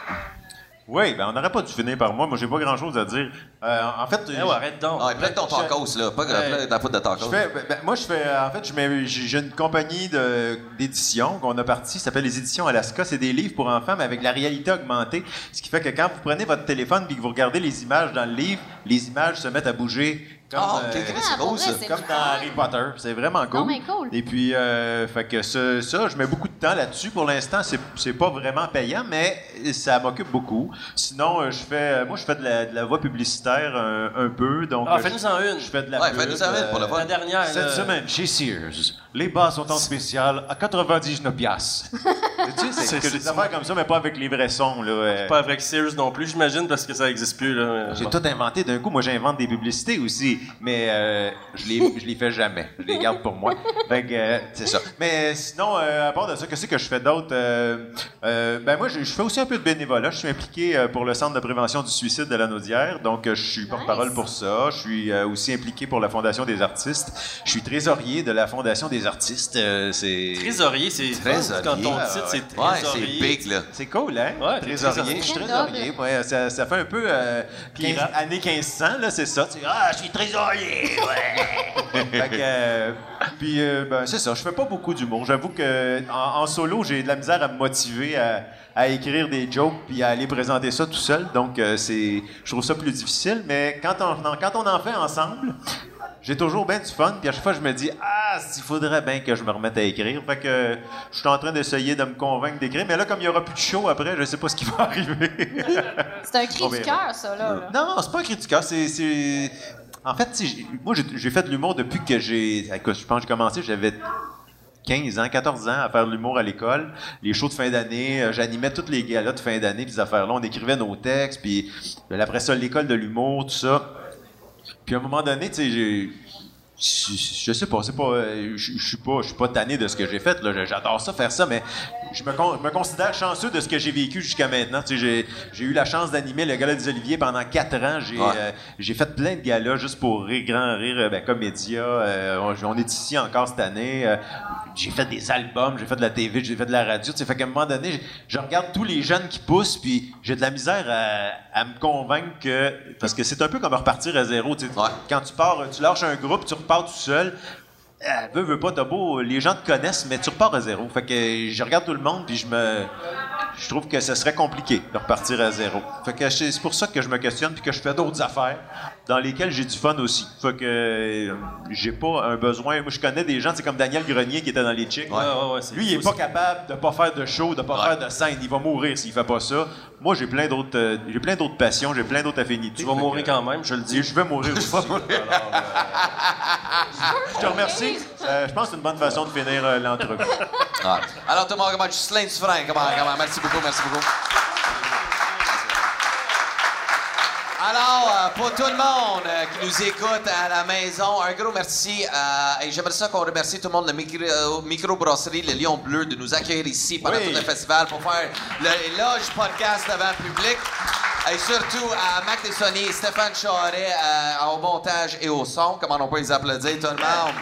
Oui, ben on n'aurait pas dû finir par moi. Moi, j'ai pas grand-chose à dire. Euh, en fait, Eh ouais, arrête donc. Ah, plein de ton tacos, là. Pas Ouais. plein de ta poudre de tacos. Je fais, ben, ben, moi, je fais. En fait, je mets- j'ai une compagnie de- d'édition qu'on a partie, ça s'appelle les éditions Alaska. C'est des livres pour enfants, mais avec la réalité augmentée. Ce qui fait que quand vous prenez votre téléphone et que vous regardez les images dans le livre, les images se mettent à bouger. Comme, ok, euh, c'est cool, ça. comme dans. Harry Potter. C'est vraiment cool. Non, mais cool. Et puis, euh, fait que ça, ça, je mets beaucoup de temps là-dessus. Pour l'instant, c'est, pas vraiment payant, mais ça m'occupe beaucoup. Sinon, euh, je fais, moi, je fais de la, de la voix publicitaire un, un peu. Donc, Ah, euh, fais-nous-en une. je fais de la Ouais, pub, fais-nous en une pour euh, fun. La dernière. cette semaine, chez Sears, les bas sont en spécial à 99 piastres. tu sais, c'est, que des affaires comme ça, mais pas avec les vrais sons. Là. Pas avec Sears non plus, j'imagine, parce que ça n'existe plus. Là. J'ai Bon. tout inventé d'un coup. Moi, j'invente des publicités aussi, mais euh, je les, je les fais jamais. Je les garde pour moi. Fait que, euh, c'est ça. Mais sinon, euh, à part de ça, qu'est-ce que je fais d'autre? Euh, euh, ben moi, je, je fais aussi un peu de bénévolat. Je suis impliqué euh, pour le Centre de prévention du suicide de la Naudière. Donc, euh, je suis porte-parole pour ça. Je suis euh, aussi impliqué pour la Fondation des artistes. Je suis trésorier de la Fondation des artistes. Euh, c'est... Trésorier, c'est Trésorier. quand ton Ah, titre, ouais. c'est Ouais, c'est big, là. C'est cool, hein? Ouais, trésorier. Je suis Très trésorier. Ouais, ça, ça fait un peu euh, 15 Pirate. années 1500, là, c'est ça. Tu sais, ah, je suis trésorier, ouais! fait que, euh, puis, euh, ben, c'est ça. Je fais pas beaucoup d'humour. J'avoue que en, en solo, j'ai de la misère à me motiver à, à écrire des jokes puis à aller présenter ça tout seul. Donc, euh, c'est, je trouve ça plus difficile. Mais quand on, quand on en fait ensemble, j'ai toujours bien du fun, puis à chaque fois, je me dis Ah, s'il faudrait bien que je me remette à écrire. Fait que je suis en train d'essayer de me convaincre d'écrire, mais là, comme il n'y aura plus de show après, je sais pas ce qui va arriver. C'est un cri du cœur, ça, là. là. non, c'est pas un cri du cœur, c'est. En fait, moi, j'ai fait de l'humour depuis que j'ai. Je pense que j'ai commencé, j'avais 15 ans, 14 ans à faire de l'humour à l'école. Les shows de fin d'année, euh, j'animais toutes les galas de fin d'année, puis ces affaires-là. On écrivait nos textes, puis euh, après ça, l'école de l'humour, tout ça. Puis à un moment donné, tu sais, j'ai. Je, sais pas, c'est pas. Je suis pas, je suis pas tanné de ce que j'ai fait. J'adore ça, faire ça, mais je me, con- je me considère chanceux de ce que j'ai vécu jusqu'à maintenant. Tu sais, j'ai, eu la chance d'animer le Gala des Oliviers pendant quatre ans. J'ai, Ouais. euh, fait plein de galas juste pour rire, grand rire, euh, ben, comédia. Euh, on, on est ici encore cette année. Euh, j'ai fait des albums, j'ai fait de la TV, j'ai fait de la radio. Tu sais, fait qu'à un moment donné, je, je regarde tous les jeunes qui poussent, puis j'ai de la misère à, à me convaincre que. Parce que c'est un peu comme repartir à zéro. tu sais. Ouais. Quand tu pars, tu lâches un groupe, tu repars tout seul. Euh, veux, veux pas, t'as beau, les gens te connaissent, mais tu repars à zéro. Fait que je regarde tout le monde, puis je me. Je trouve que ce serait compliqué de repartir à zéro. Fait que c'est pour ça que je me questionne, puis que je fais d'autres affaires dans lesquelles j'ai du fun aussi. Fait que euh, j'ai pas un besoin. Moi, je connais des gens, c'est comme Daniel Grenier qui était dans les chicks. Ouais, ouais, ouais, Lui, il est pas capable de pas faire de show, de pas faire de scène. Il va mourir s'il fait pas ça. Moi, j'ai plein d'autres, euh, j'ai plein d'autres passions, j'ai plein d'autres affinités. Tu vas mourir que- quand même, je le dis. je vais mourir aussi. Alors, euh, je te remercie. Euh, je pense que c'est une bonne façon de finir euh, l'entrevue. Ouais. Alors, tout le monde, comment Ghislaine Dufresne, comment, comment? Merci beaucoup, merci beaucoup. Alors, euh, pour tout le monde euh, qui nous écoute à la maison, un gros merci. euh, et j'aimerais ça qu'on remercie tout le monde de micro, euh, microbrasserie Le Lion Bleu de nous accueillir ici pendant Oui. tout le festival pour faire le Loge Podcast devant le public. Et surtout à Mac Dessonnier et Stéphane Charret euh, au montage et au son. Comment on peut les applaudir, tout le monde?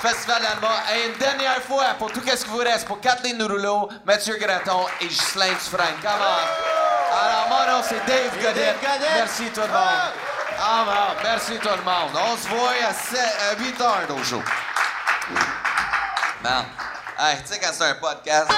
Festival d'Alma. Et une dernière fois, pour tout ce qui vous reste, pour Kathleen Rouleau, Mathieu Graton et Ghislaine Dufresne. Come on. Alors, mon nom, c'est Dave Godet. Godet. Merci tout le monde. Ah, bon, merci tout le monde. On se voit à, 7, à 8 heures au show. Bon. Hey, tu sais, quand c'est un podcast...